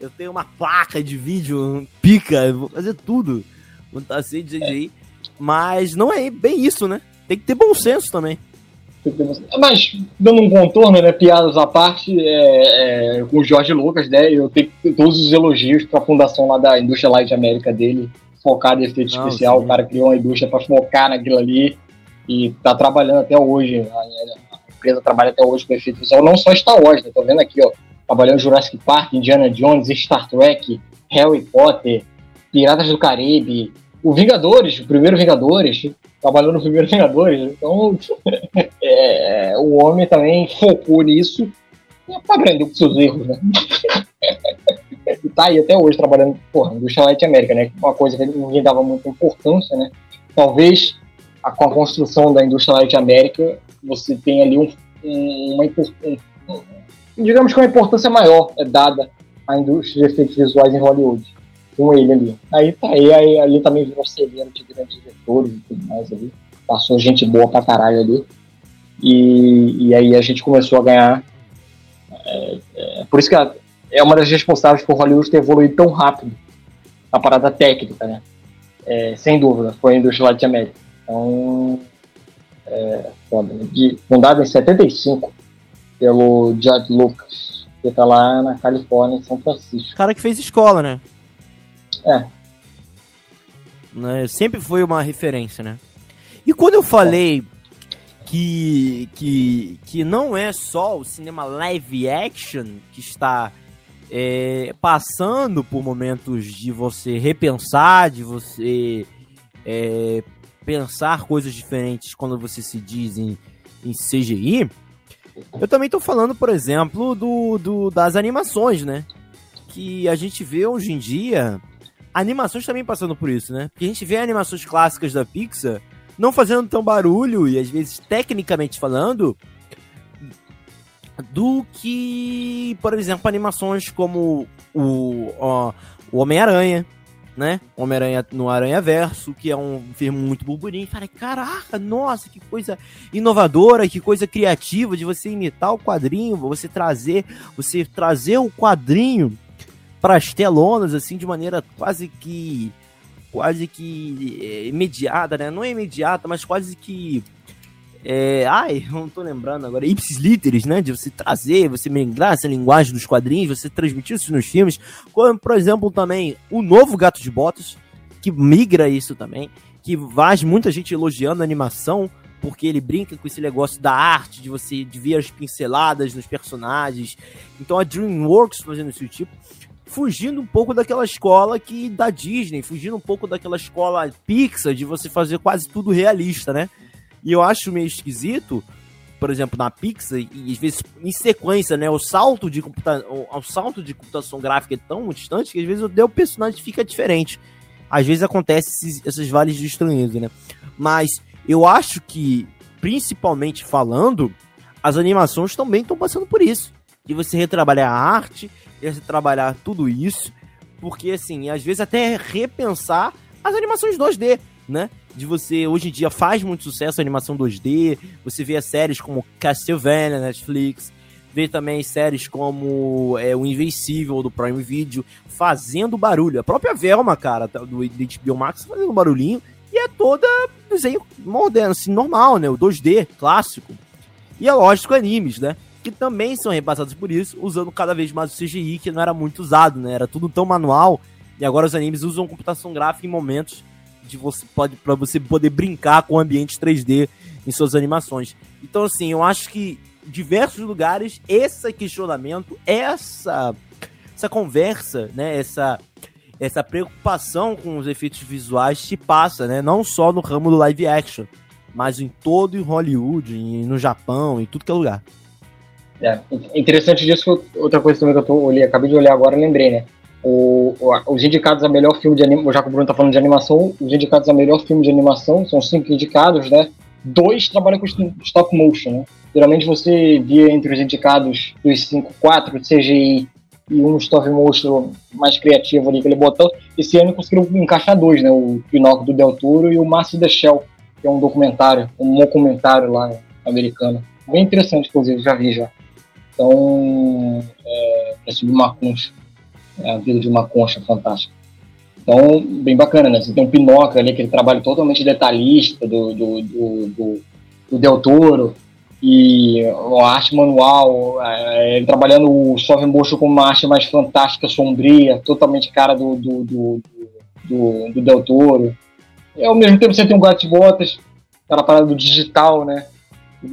eu tenho uma placa de vídeo pica, vou fazer tudo. Não tá assim de CGI. Mas não é bem isso, né? Tem que ter bom senso também. Mas, dando um contorno, né, piadas à parte, é, é, com o Jorge Lucas, né, eu tenho todos os elogios para a fundação lá da Indústria Light América dele, focada em efeito Não, especial. Sim. O cara criou uma indústria para focar naquilo ali e tá trabalhando até hoje. A, a empresa trabalha até hoje com efeito visual, não só Star Wars, né? Tô vendo aqui, ó, trabalhando em Jurassic Park, Indiana Jones, Star Trek, Harry Potter, Piratas do Caribe, o Vingadores, o primeiro Vingadores, trabalhou no primeiro Vingadores. Então, (laughs) é, o homem também focou nisso e aprendeu com seus erros, né? (laughs) e tá aí até hoje trabalhando, porra, indústria Light América, né? Uma coisa que ninguém dava muita importância, né? Talvez com a construção da indústria Light América você tenha ali um, um, uma um, digamos que uma importância maior é dada à indústria de efeitos visuais em Hollywood com ele ali. Aí tá aí, aí ali também virou celeiro de grandes diretores e tudo mais ali. Passou gente boa pra caralho ali. E, e aí a gente começou a ganhar. É, é, por isso que é uma das responsáveis por Hollywood ter evoluído tão rápido a parada técnica, né? É, sem dúvida, foi a indústria América. Então, é, né? de, fundada em 75 pelo George Lucas, que tá lá na Califórnia, em São Francisco. Cara que fez escola, né? É. Né? Sempre foi uma referência, né? E quando eu falei que, que, que não é só o cinema live action que está é, passando por momentos de você repensar, de você é, pensar coisas diferentes quando você se diz em, em CGI, eu também estou falando, por exemplo, do, do, das animações, né? Que a gente vê hoje em dia animações também passando por isso, né? Porque a gente vê animações clássicas da Pixar não fazendo tão barulho e às vezes tecnicamente falando do que, por exemplo, animações como o, o Homem-Aranha, né? Homem-Aranha no Aranha Verso, que é um filme muito burburinho. Falei, caraca, nossa, que coisa inovadora, que coisa criativa de você imitar o quadrinho, você trazer, você trazer o quadrinho para as telonas, assim, de maneira quase que. quase que é, imediata, né? Não é imediata, mas quase que. É, ai, não tô lembrando agora, ipsis literis, né? De você trazer, você migrar essa linguagem dos quadrinhos, você transmitir isso nos filmes. Como, por exemplo, também o novo Gato de Botas, que migra isso também. Que faz muita gente elogiando a animação, porque ele brinca com esse negócio da arte, de você de ver as pinceladas nos personagens. Então a DreamWorks fazendo esse tipo fugindo um pouco daquela escola que da Disney, fugindo um pouco daquela escola Pixar de você fazer quase tudo realista, né? E eu acho meio esquisito, por exemplo, na Pixar, e às vezes em sequência, né? O salto de, computa o salto de computação gráfica é tão distante que às vezes o personagem fica diferente. Às vezes acontece esses, esses vales de estranheza, né? Mas eu acho que, principalmente falando, as animações também estão passando por isso. De você retrabalhar a arte, esse trabalhar tudo isso, porque assim, às vezes até repensar as animações 2D, né? De você, hoje em dia faz muito sucesso a animação 2D, você vê séries como Castlevania, Netflix, vê também séries como é, o Invencível do Prime Video fazendo barulho. A própria Velma, cara, do HBO Max fazendo barulhinho, e é toda desenho moderno, assim, normal, né? O 2D, clássico. E é lógico, animes, né? que também são repassados por isso, usando cada vez mais o CGI, que não era muito usado, né? Era tudo tão manual, e agora os animes usam computação gráfica em momentos de você pode para você poder brincar com ambientes 3D em suas animações. Então assim, eu acho que diversos lugares esse questionamento, essa essa conversa, né, essa essa preocupação com os efeitos visuais te passa, né, não só no ramo do live action, mas em todo em Hollywood, e no Japão, em tudo que é lugar. É, interessante disso, outra coisa também que eu tô, olhei, acabei de olhar agora, lembrei, né? O, os indicados a melhor filme de animação, já que o Bruno tá falando de animação, os indicados a melhor filme de animação são cinco indicados, né? Dois trabalham com stop motion, né? Geralmente você via entre os indicados dos cinco, quatro CGI e um stop motion mais criativo ali que ele botou. Esse ano conseguiram encaixar dois, né? O Pinóquio do Del Toro e o Master the Shell, que é um documentário, um documentário lá americano. Bem interessante, inclusive, já vi já. Então, é, é sobre uma a vida de uma concha fantástica. Então, bem bacana, né? Você tem um Pinóquio ali, aquele trabalho totalmente detalhista do, do, do, do, do Del Toro, e a arte manual, é, ele trabalhando o Soft Motion com uma arte mais fantástica, sombria, totalmente cara do, do, do, do, do Del Toro. E ao mesmo tempo você tem um Gato Botas, aquela parada do digital, né?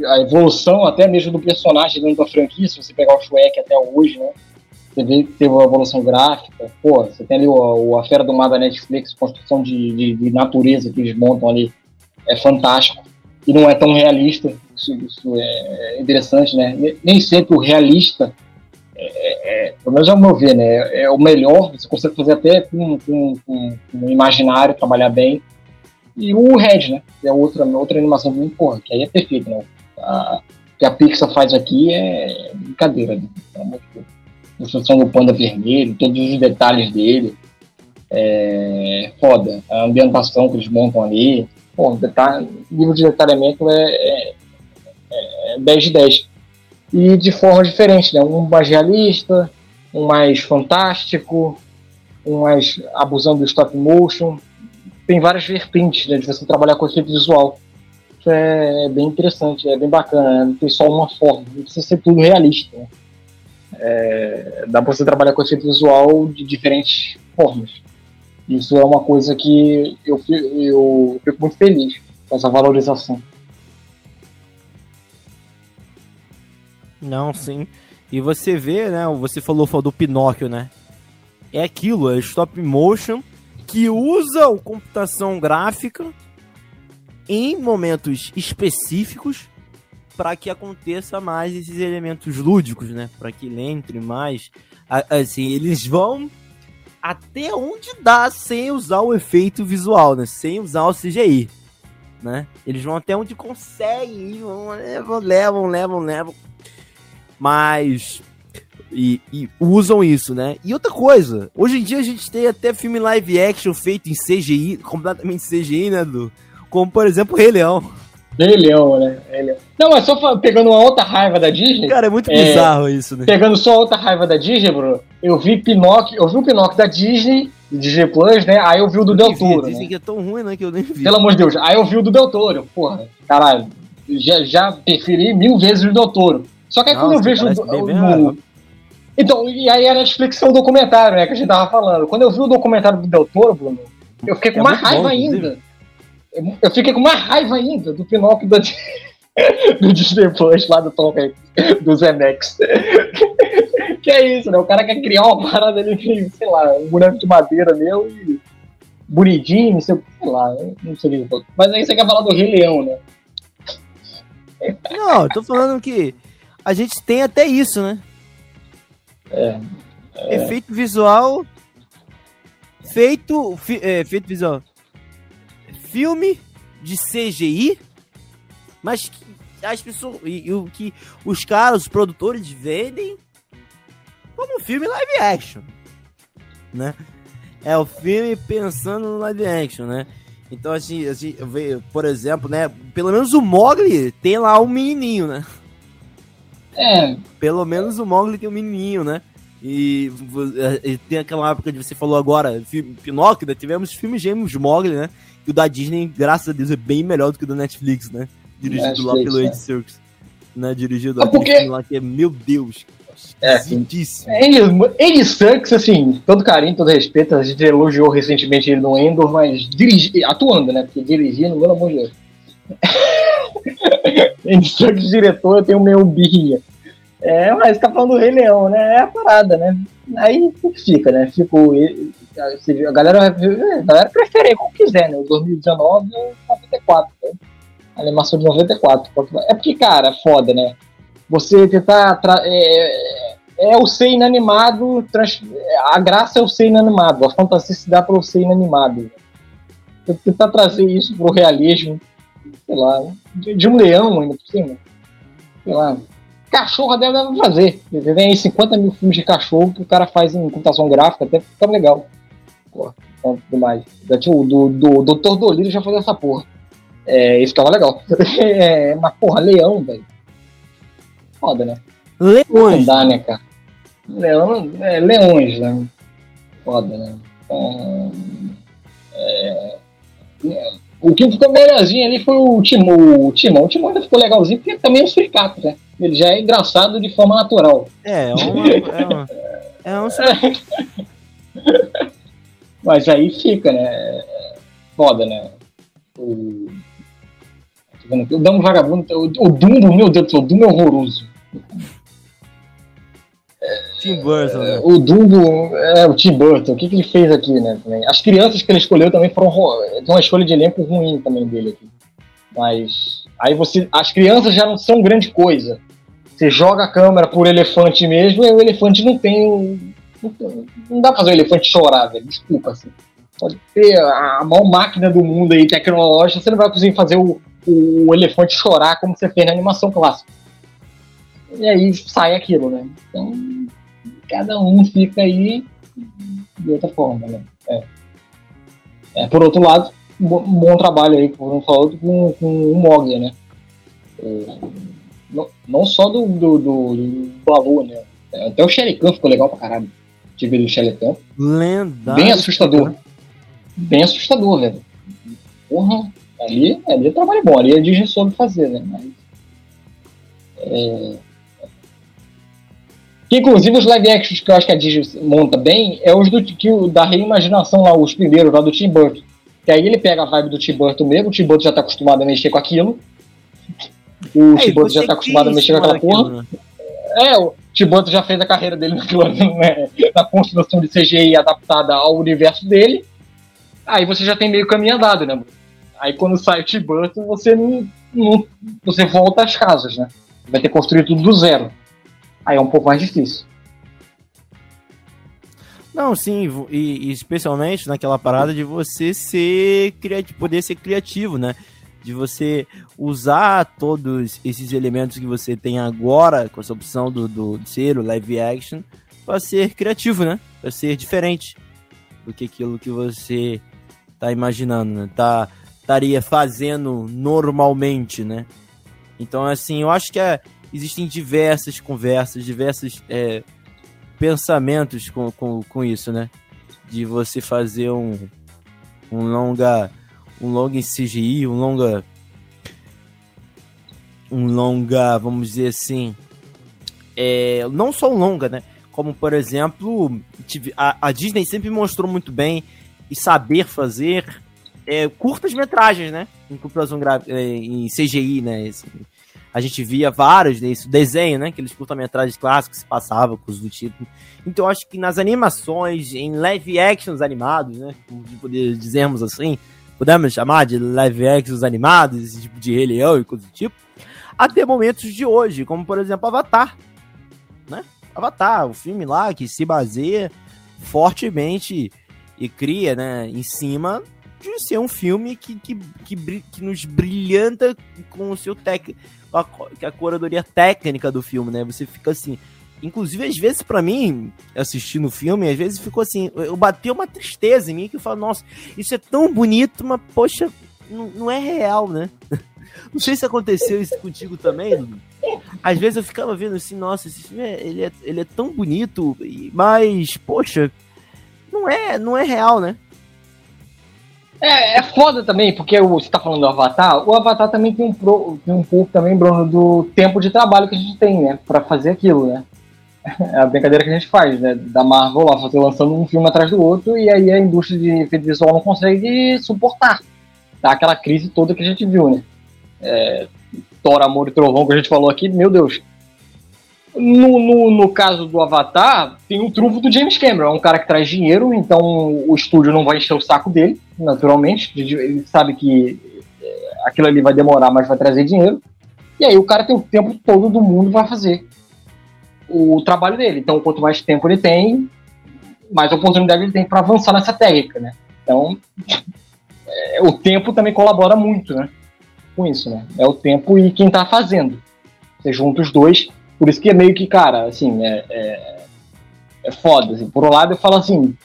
A evolução até mesmo do personagem dentro da franquia, se você pegar o Shrek até hoje, né? Que teve uma evolução gráfica. Pô, você tem ali o, o A Fera do Mar da Netflix, construção de, de, de natureza que eles montam ali. É fantástico. E não é tão realista. Isso, isso é interessante, né? Nem sempre o realista é, é, pelo menos ao meu ver, né, é o melhor, você consegue fazer até com, com, com, com imaginário, trabalhar bem, e o Red, né? Que é outra, outra animação muito porra, que aí é perfeito, né? Que a Pixar faz aqui é brincadeira, né? Pelo amor de Deus. Construção do panda vermelho, todos os detalhes dele. É foda. A ambientação que eles montam ali. Pô, detalhe, nível de detalhamento é, é, é 10 de 10. E de forma diferente, né? Um mais realista, um mais fantástico, um mais abusando do stop motion tem várias vertentes né, de você trabalhar com efeito visual. Isso é bem interessante, é bem bacana. Né? Não tem só uma forma, não precisa ser tudo realista. Né? É, dá para você trabalhar com efeito visual de diferentes formas. Isso é uma coisa que eu, eu fico muito feliz com essa valorização. Não, sim. E você vê, né? Você falou, falou do Pinóquio, né? É aquilo, é stop motion que usa o computação gráfica em momentos específicos para que aconteça mais esses elementos lúdicos, né? Para que ele entre mais. Assim, eles vão até onde dá sem usar o efeito visual, né? Sem usar o CGI, né? Eles vão até onde conseguem, vão, levam, levam, levam, levam. Mas e, e, usam isso, né? E outra coisa, hoje em dia a gente tem até filme live action feito em CGI, completamente CGI, né, do Como, por exemplo, Rei Leão. Rei Leão, né? Não, mas só pegando uma outra raiva da Disney. Cara, é muito é, bizarro isso, né? Pegando só outra raiva da Disney, Bruno, eu vi Pinóquio, eu vi o Pinóquio da Disney, Disney Plus, né? Aí eu vi o do Del Toro. Dizem né? que é tão ruim, né? Que eu nem vi. Pelo amor de Deus. Aí eu vi o do Del Toro, porra. Caralho, já, já preferi mil vezes o Del Toro. Só que aí Nossa, quando eu vejo o, o, então, e aí a Netflix tem um documentário, né, que a gente tava falando. Quando eu vi o documentário do Del Toro, Bruno, eu fiquei com é mais raiva bom, ainda. Eu fiquei com mais raiva ainda do Pinóquio do, (laughs) do Disney Plus lá do Tom Hanks, do Zemex. (laughs) que é isso, né? O cara quer criar uma parada ali, sei lá, um boneco de madeira meu e bonitinho, não sei, sei lá, não sei o que Mas aí você quer falar do Rei Leão, né? Não, eu tô falando que a gente tem até isso, né? É, é. Efeito visual. Feito. É, efeito visual. Filme de CGI. Mas as pessoas. E, o que os caras, os produtores vendem como um filme live action. Né? É o filme pensando no live action, né? Então, assim, assim por exemplo, né? Pelo menos o Mogli tem lá um menininho, né? É. Pelo menos o Mogli tem um menininho, né? E, e, tem aquela época que você falou agora, Pinóquio, né? tivemos filmes gêmeos Mogli, né? E o da Disney, graças a Deus, é bem melhor do que o da Netflix, né? Dirigido Netflix, lá pelo é. Ed Circus. Né? Dirigido ah, porque... lá que é, meu Deus. É, Esquisitíssimo. ele, ele sucks, assim, todo carinho, todo respeito. A gente elogiou recentemente ele no Endor, mas dirigi, atuando, né? Porque dirigindo, pelo amor de Deus. (laughs) ele sucks diretor, eu tenho meu birrinha. É, mas tá falando do Rei Leão, né? É a parada, né? Aí fica, né? Fico. A galera, a galera prefere como quiser, né? O 2019 é 94, né? A animação de 94. É porque, cara, foda, né? Você tentar. É, é o ser inanimado. Trans, a graça é o ser inanimado. A fantasia se dá para o ser inanimado. Você tentar trazer isso pro realismo, sei lá, de, de um leão ainda por cima. Sei lá. Cachorro até deve fazer. Tem aí 50 mil filmes de cachorro que o cara faz em computação gráfica, até fica legal. Porra, então, tudo mais. O do, do, do Dr. Dolittle já fazia essa porra. É, isso ficava legal. (laughs) é, mas, porra, leão, velho. Foda, né? Leões. Não dá, né, cara? Leão, é, leões, né? Foda, né? Então, é, é, o que ficou melhorzinho ali foi o Timão. O Timão, o Timão ainda ficou legalzinho, porque também é os fricatos, né? Ele já é engraçado de forma natural. É, é uma. É, uma, é um... (laughs) Mas aí fica, né? Foda, né? O. O Dumbo Vagabundo. O Dumbo, meu Deus do céu, o Dumbo é horroroso. Tim Burton, né? O Dumbo, é, o Tim Burton, o que, que ele fez aqui, né? As crianças que ele escolheu também foram. Tem uma escolha de elenco ruim também dele aqui. Mas. Aí você. As crianças já não são grande coisa. Você joga a câmera por elefante mesmo e o elefante não tem. Não dá pra fazer o elefante chorar, velho. Desculpa, assim. Pode ter a maior máquina do mundo aí, tecnológica, você não vai conseguir fazer o, o elefante chorar como você fez na animação clássica. E aí sai aquilo, né? Então, cada um fica aí de outra forma, né? É. É, por outro lado, um bom trabalho aí, como falou, com, com o Mogli, né? É, não, não, só do, do, do, do Balu, né? Até o Sherikan ficou legal pra caralho. Tive do Sherikan. Lendário. Bem assustador. Bem assustador, velho. Porra, ali, ali é trabalho bom, ali a Disney soube fazer, né? Mas, é, que, inclusive, os live actions que eu acho que a Disney monta bem é os do, que, da reimaginação lá, os primeiros lá do Tim Burton. Que aí ele pega a vibe do Tim Burton mesmo, o Tim Burton já tá acostumado a mexer com aquilo. O Tim Burton já tá acostumado a mexer com aquela porra. Né? É, o Tim Burton já fez a carreira dele (laughs) naquilo, né, na construção de CGI adaptada ao universo dele. Aí você já tem meio caminho andado, né? Aí quando sai o Tim Burton, você não, não, você volta às casas, né? Vai ter que construir tudo do zero aí é um pouco mais difícil. Não, sim, e, especialmente naquela parada de você ser criativo, poder ser criativo, né? De você usar todos esses elementos que você tem agora, com essa opção do, do ser o live action, para ser criativo, né? Para ser diferente do que aquilo que você tá imaginando, né? Tá, estaria fazendo normalmente, né? Então, assim, eu acho que é, existem diversas conversas, diversos é, pensamentos com, com, com isso, né? De você fazer um, um longa um longa em CGI, um longa um longa, vamos dizer assim, é, não só um longa, né? Como por exemplo, a, a Disney sempre mostrou muito bem e saber fazer é, curtas metragens, né? Em computação gráfica, é, em CGI, né? A gente via vários desse desenho, né? Aqueles curta-metragens clássicos que se passavam com os do tipo. Então eu acho que nas animações, em live actions animados, né? Poder dizermos assim, podemos chamar de live actions animados, esse tipo de Rei Leão e coisa do tipo, até momentos de hoje, como por exemplo Avatar, né? Avatar, o filme lá que se baseia fortemente e cria, né, em cima de ser um filme que, que, que, que nos brilhanta com o seu tec, a, a curadoria técnica do filme, né? Você fica assim. Inclusive, às vezes, para mim, assistindo o filme, às vezes ficou assim, eu bateu uma tristeza em mim que eu falo, nossa, isso é tão bonito, mas, poxa, não, não é real, né? (laughs) Não sei se aconteceu isso contigo também, Às vezes eu ficava vendo assim, nossa, esse filme é, ele, é, ele é tão bonito, mas, poxa, não é, não é real, né? É, é foda também, porque você tá falando do Avatar, o Avatar também tem um, pro, tem um pouco também, Bruno, do tempo de trabalho que a gente tem, né, pra fazer aquilo, né. (laughs) é a brincadeira que a gente faz, né? Da Marvel lá, você lançando um filme atrás do outro e aí a indústria de efeito visual não consegue suportar. Tá aquela crise toda que a gente viu, né? É, Thor, Amor e Trovão que a gente falou aqui, meu Deus. No, no, no caso do Avatar, tem o trunfo do James Cameron, é um cara que traz dinheiro, então o estúdio não vai encher o saco dele, naturalmente. Ele sabe que é, aquilo ali vai demorar, mas vai trazer dinheiro. E aí o cara tem o tempo todo do mundo para fazer o trabalho dele. Então, quanto mais tempo ele tem, mais oportunidade ele tem para avançar nessa técnica, né? Então, é, o tempo também colabora muito, né? Com isso, né? É o tempo e quem tá fazendo. Você junta os dois. Por isso que é meio que, cara, assim, é, é, é foda. Assim. Por um lado, eu falo assim,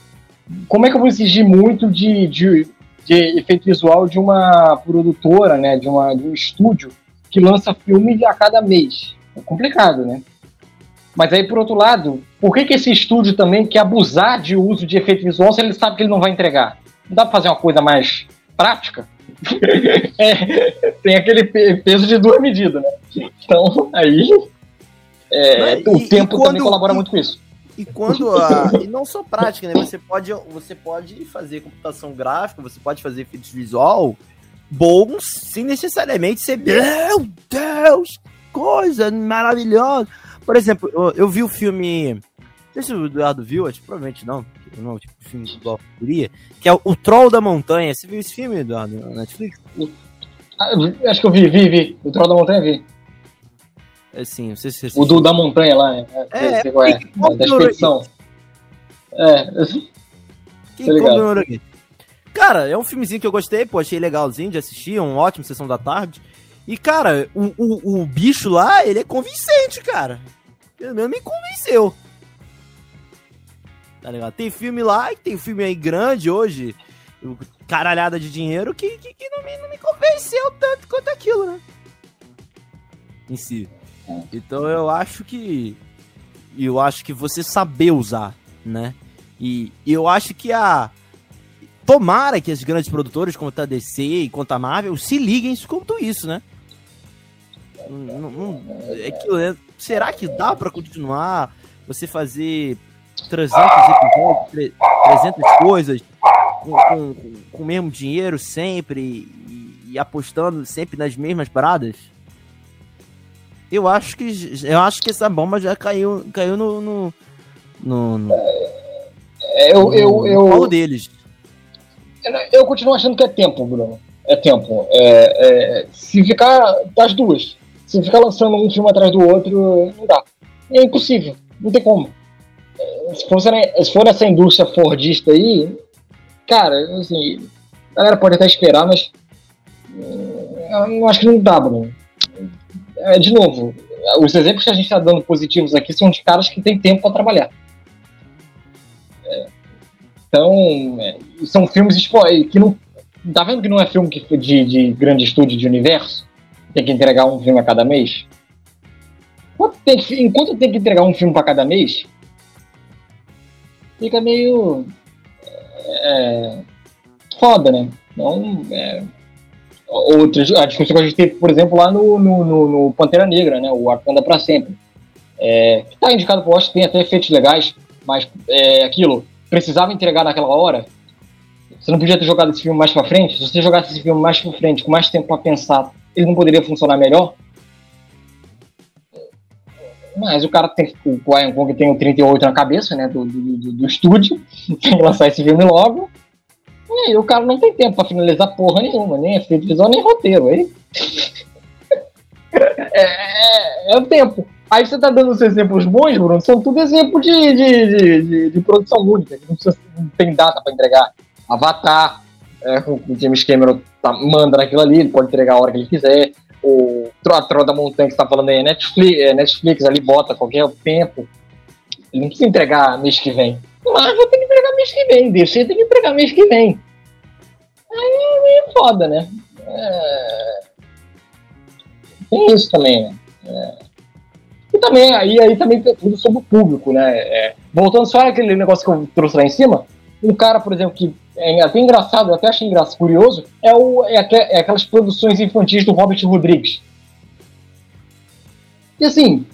como é que eu vou exigir muito de, de, de efeito visual de uma produtora, né? De, uma, de um estúdio que lança filme a cada mês? É complicado, né? Mas aí, por outro lado, por que, que esse estúdio também quer abusar de uso de efeito visual se ele sabe que ele não vai entregar? Não dá pra fazer uma coisa mais prática? (laughs) é, tem aquele peso de duas medidas, né? Então, aí. É, o e, tempo e quando, também colabora e, muito com isso. E quando a, e não só prática, né? Você pode, você pode fazer computação gráfica, você pode fazer efeitos visual bons, sem necessariamente ser. Meu Deus! Coisa maravilhosa! Por exemplo, eu, eu vi o filme. Não sei se o Eduardo viu, acho que provavelmente não. Não, tipo, filme igual queria. Que é o, o Troll da Montanha. Você viu esse filme, Eduardo, na Netflix? Ah, acho que eu vi, vi, vi. O Troll da Montanha vi. É sim, não sei se você O do da montanha lá, é. É, é, é, é da expedição. É. Quem comemorou aqui? Cara, é um filmezinho que eu gostei, pô, achei legalzinho de assistir, é um ótimo sessão da tarde. E, cara, o, o, o bicho lá, ele é convincente, cara. Pelo menos me convenceu. Tá ligado? Tem filme lá, tem filme aí grande hoje, caralhada de dinheiro, que, que, que não, me, não me convenceu tanto quanto aquilo, né? Em si. Então eu acho que. Eu acho que você saber usar, né? E, eu acho que a. Tomara que as grandes produtoras, como a DC e quanto a Marvel, se liguem quanto isso, né? Não, não, é que, é, será que dá para continuar você fazer 300 episódios, 300 coisas com, com, com o mesmo dinheiro sempre e, e, apostando sempre nas mesmas paradas? Eu acho que eu acho que essa bomba já caiu, caiu no, no, no, no é, eu, eu, eu, deles. Eu continuo achando que é tempo, Bruno. É tempo. É, é, se ficar das duas, se ficar lançando um filme atrás do outro, não dá. É impossível, não tem como. Se for, se for essa indústria fordista aí, cara, assim, a galera pode até esperar, mas eh, eu acho que não dá, Bruno. É, de novo, os exemplos que a gente está dando positivos aqui são de caras que têm tempo para trabalhar. É, então, é, são filmes que não. Tá vendo que não é filme de, de grande estúdio de universo? tem que entregar um filme a cada mês? Enquanto tem que, enquanto tem que entregar um filme para cada mês, fica meio. É, foda, né? Então, é, outras, a discussão que a gente teve, por exemplo, lá no, no, no, no Pantera Negra, né? O Wakanda para sempre. É, que tá indicado pro Oscar, tem até efeitos legais, mas é aquilo, precisava entregar naquela hora. Você não podia ter jogado esse filme mais para frente? Se você jogasse esse filme mais para frente, com mais tempo para pensar, ele não poderia funcionar melhor? Mas o cara tem. O Ryan Kong tem o 38 na cabeça, né? Do, do, do estúdio. (laughs) Tem que lançar esse filme logo. E aí o cara não tem tempo pra finalizar porra nenhuma, nem efeito visual, nem roteiro. Aí. (laughs) é, é, é, o tempo. Aí você tá dando os exemplos bons, Bruno, são tudo exemplos de, de, de, de, de produção única, que não, precisa, não tem data para entregar. Avatar, é, o James Cameron tá, manda naquilo ali, ele pode entregar a hora que ele quiser. O Troa da Montanha que você tá falando aí, é Netflix, é Netflix ali bota qualquer tempo. Ele não precisa entregar mês que vem. Mas vou ter que entregar mês que vem, DC tem que entregar mês que vem. Aí é foda, né? É... Tem isso também, né? É... E também, aí, aí também tem tudo sobre o público, né? É... Voltando só aquele negócio que eu trouxe lá em cima, um cara, por exemplo, que é até engraçado, eu até achei engraçado, curioso, é, o, é, é aquelas produções infantis do Robert Rodrigues. E assim,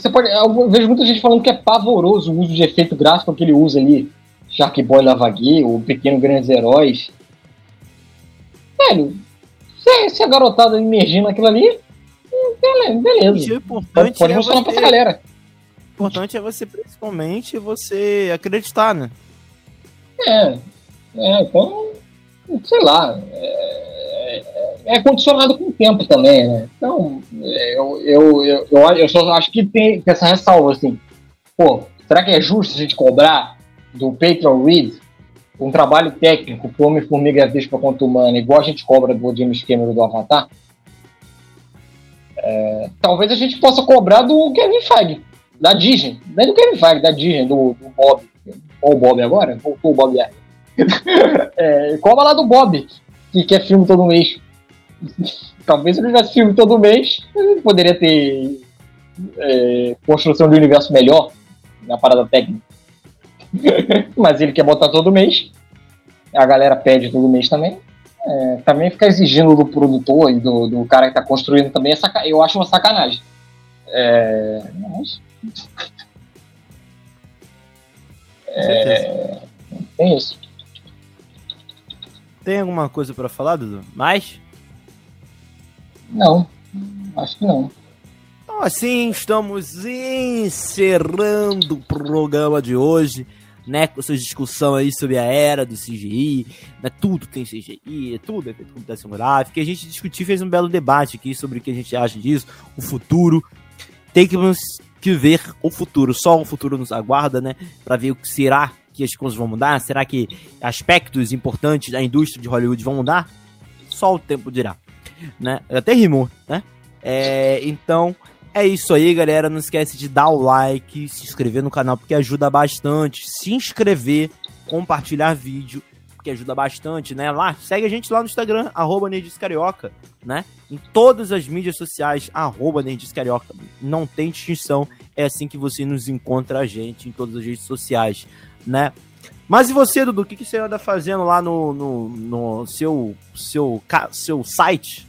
Você pode, eu vejo muita gente falando que é pavoroso o uso de efeito gráfico que ele usa ali. Shark Boy Lavagui, o Pequeno Grandes Heróis. Velho, se, se a garotada emergir naquilo ali, beleza. O importante pode é funcionar você, pra essa galera. O importante é você, principalmente, você acreditar, né? É, é então, sei lá, é, é, é condicionado com o tempo também, né? Então, é, eu, eu, eu, eu, só acho que tem essa ressalva, assim, pô, será que é justo a gente cobrar do Patron Reed um trabalho técnico pro Homem-Formiga Vespa contra Humana, igual a gente cobra do James Cameron do Avatar? É, talvez a gente possa cobrar do Kevin Feige, da Disney. É do Kevin Feige, da Disney, do, do Bob. Ou o Bob agora? Voltou o Bob aí. (laughs) é, cobra lá do Bob, que quer filme todo mês. Talvez se ele tivesse filme todo mês, ele poderia ter é, construção de universo melhor na parada técnica. (laughs) Mas ele quer botar todo mês. A galera pede todo mês também. É, também ficar exigindo do produtor e do, do cara que está construindo também, é eu acho uma sacanagem. É, mas... é, tem isso. Tem alguma coisa para falar, Dudu? Mais? Não, acho que não. Então, assim, estamos encerrando o programa de hoje né, com essa discussão aí sobre a era do CGI, né, tudo tem CGI, tudo é feito computação gráfica, e a gente discutiu, fez um belo debate aqui sobre o que a gente acha disso, o futuro, tem que, que ver o futuro, só o futuro nos aguarda, né, para ver o que será que as coisas vão mudar, será que aspectos importantes da indústria de Hollywood vão mudar? Só o tempo dirá, né, até rimou, né, é, então... É isso aí, galera. Não esquece de dar o like, se inscrever no canal, porque ajuda bastante. Se inscrever, compartilhar vídeo, porque ajuda bastante, né? Lá, segue a gente lá no Instagram, arroba Carioca, né? Em todas as mídias sociais, arroba Carioca. Não tem distinção. É assim que você nos encontra a gente em todas as redes sociais, né? Mas e você, Dudu? O que, que você anda fazendo lá no, no, no seu, seu, seu site?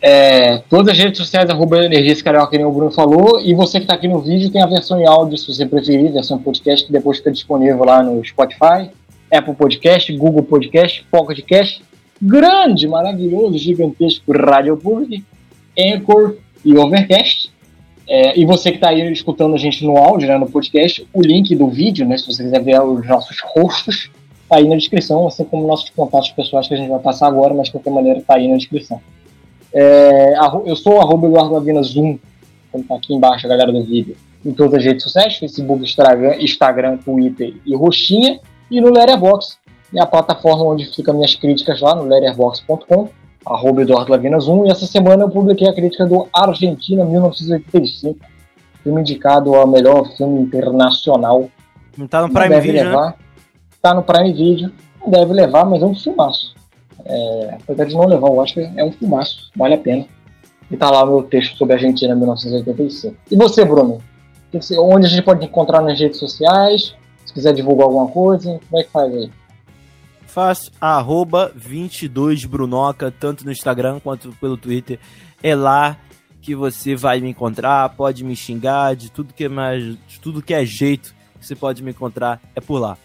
É, todas as redes sociais, arroba Energias Carioca, que o Bruno falou. E você que está aqui no vídeo tem a versão em áudio, se você preferir, versão podcast, que depois fica disponível lá no Spotify, Apple Podcast, Google Podcast, Pocket Cast, grande, maravilhoso, gigantesco Rádio Public, Anchor e Overcast. É, e você que está aí escutando a gente no áudio, né, no podcast, o link do vídeo, né, se você quiser ver os nossos rostos, está aí na descrição, assim como nossos contatos pessoais que a gente vai passar agora, mas de qualquer maneira está aí na descrição. É, eu sou arroba Eduardo Lavina Zoom, como tá aqui embaixo a galera do vídeo, em todas as redes sociais, Facebook, Instagram, Instagram Twitter e Roxinha, e no Letterboxd, é a plataforma onde ficam minhas críticas lá no letterboxd.com, arroba Eduardo Lavina Zoom, e essa semana eu publiquei a crítica do Argentina 1985, filme indicado ao melhor filme internacional. Não tá no Prime Video, levar. né? Tá no Prime Video, não deve levar, mas é um filmaço. É, apesar de não levar o Oscar, é um filmaço, vale a pena. E tá lá o meu texto sobre a Argentina 1985. E você, Bruno? Onde a gente pode encontrar nas redes sociais? Se quiser divulgar alguma coisa, como é que faz aí? Faz arroba 22brunoca, tanto no Instagram quanto pelo Twitter. É lá que você vai me encontrar, pode me xingar, de tudo que é mais, de tudo que é jeito, você pode me encontrar, é por lá.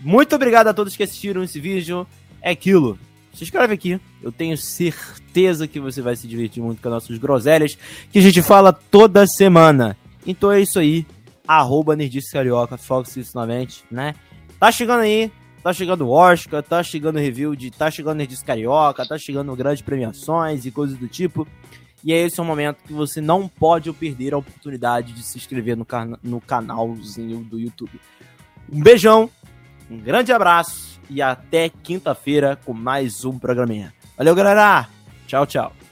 Muito obrigado a todos que assistiram esse vídeo. É aquilo se inscreve aqui. Eu tenho certeza que você vai se divertir muito com as nossas groselhas que a gente fala toda semana. Então é isso aí. Arroba Nerdice Carioca, foca isso na né? Tá chegando aí, tá chegando Oscar, tá chegando review de tá chegando Nerdice Carioca, tá chegando grandes premiações e coisas do tipo. E é esse é o momento que você não pode perder a oportunidade de se inscrever no, can no canalzinho do YouTube. Um beijão, um grande abraço e até quinta-feira com mais um programinha. Valeu, galera! Tchau, tchau.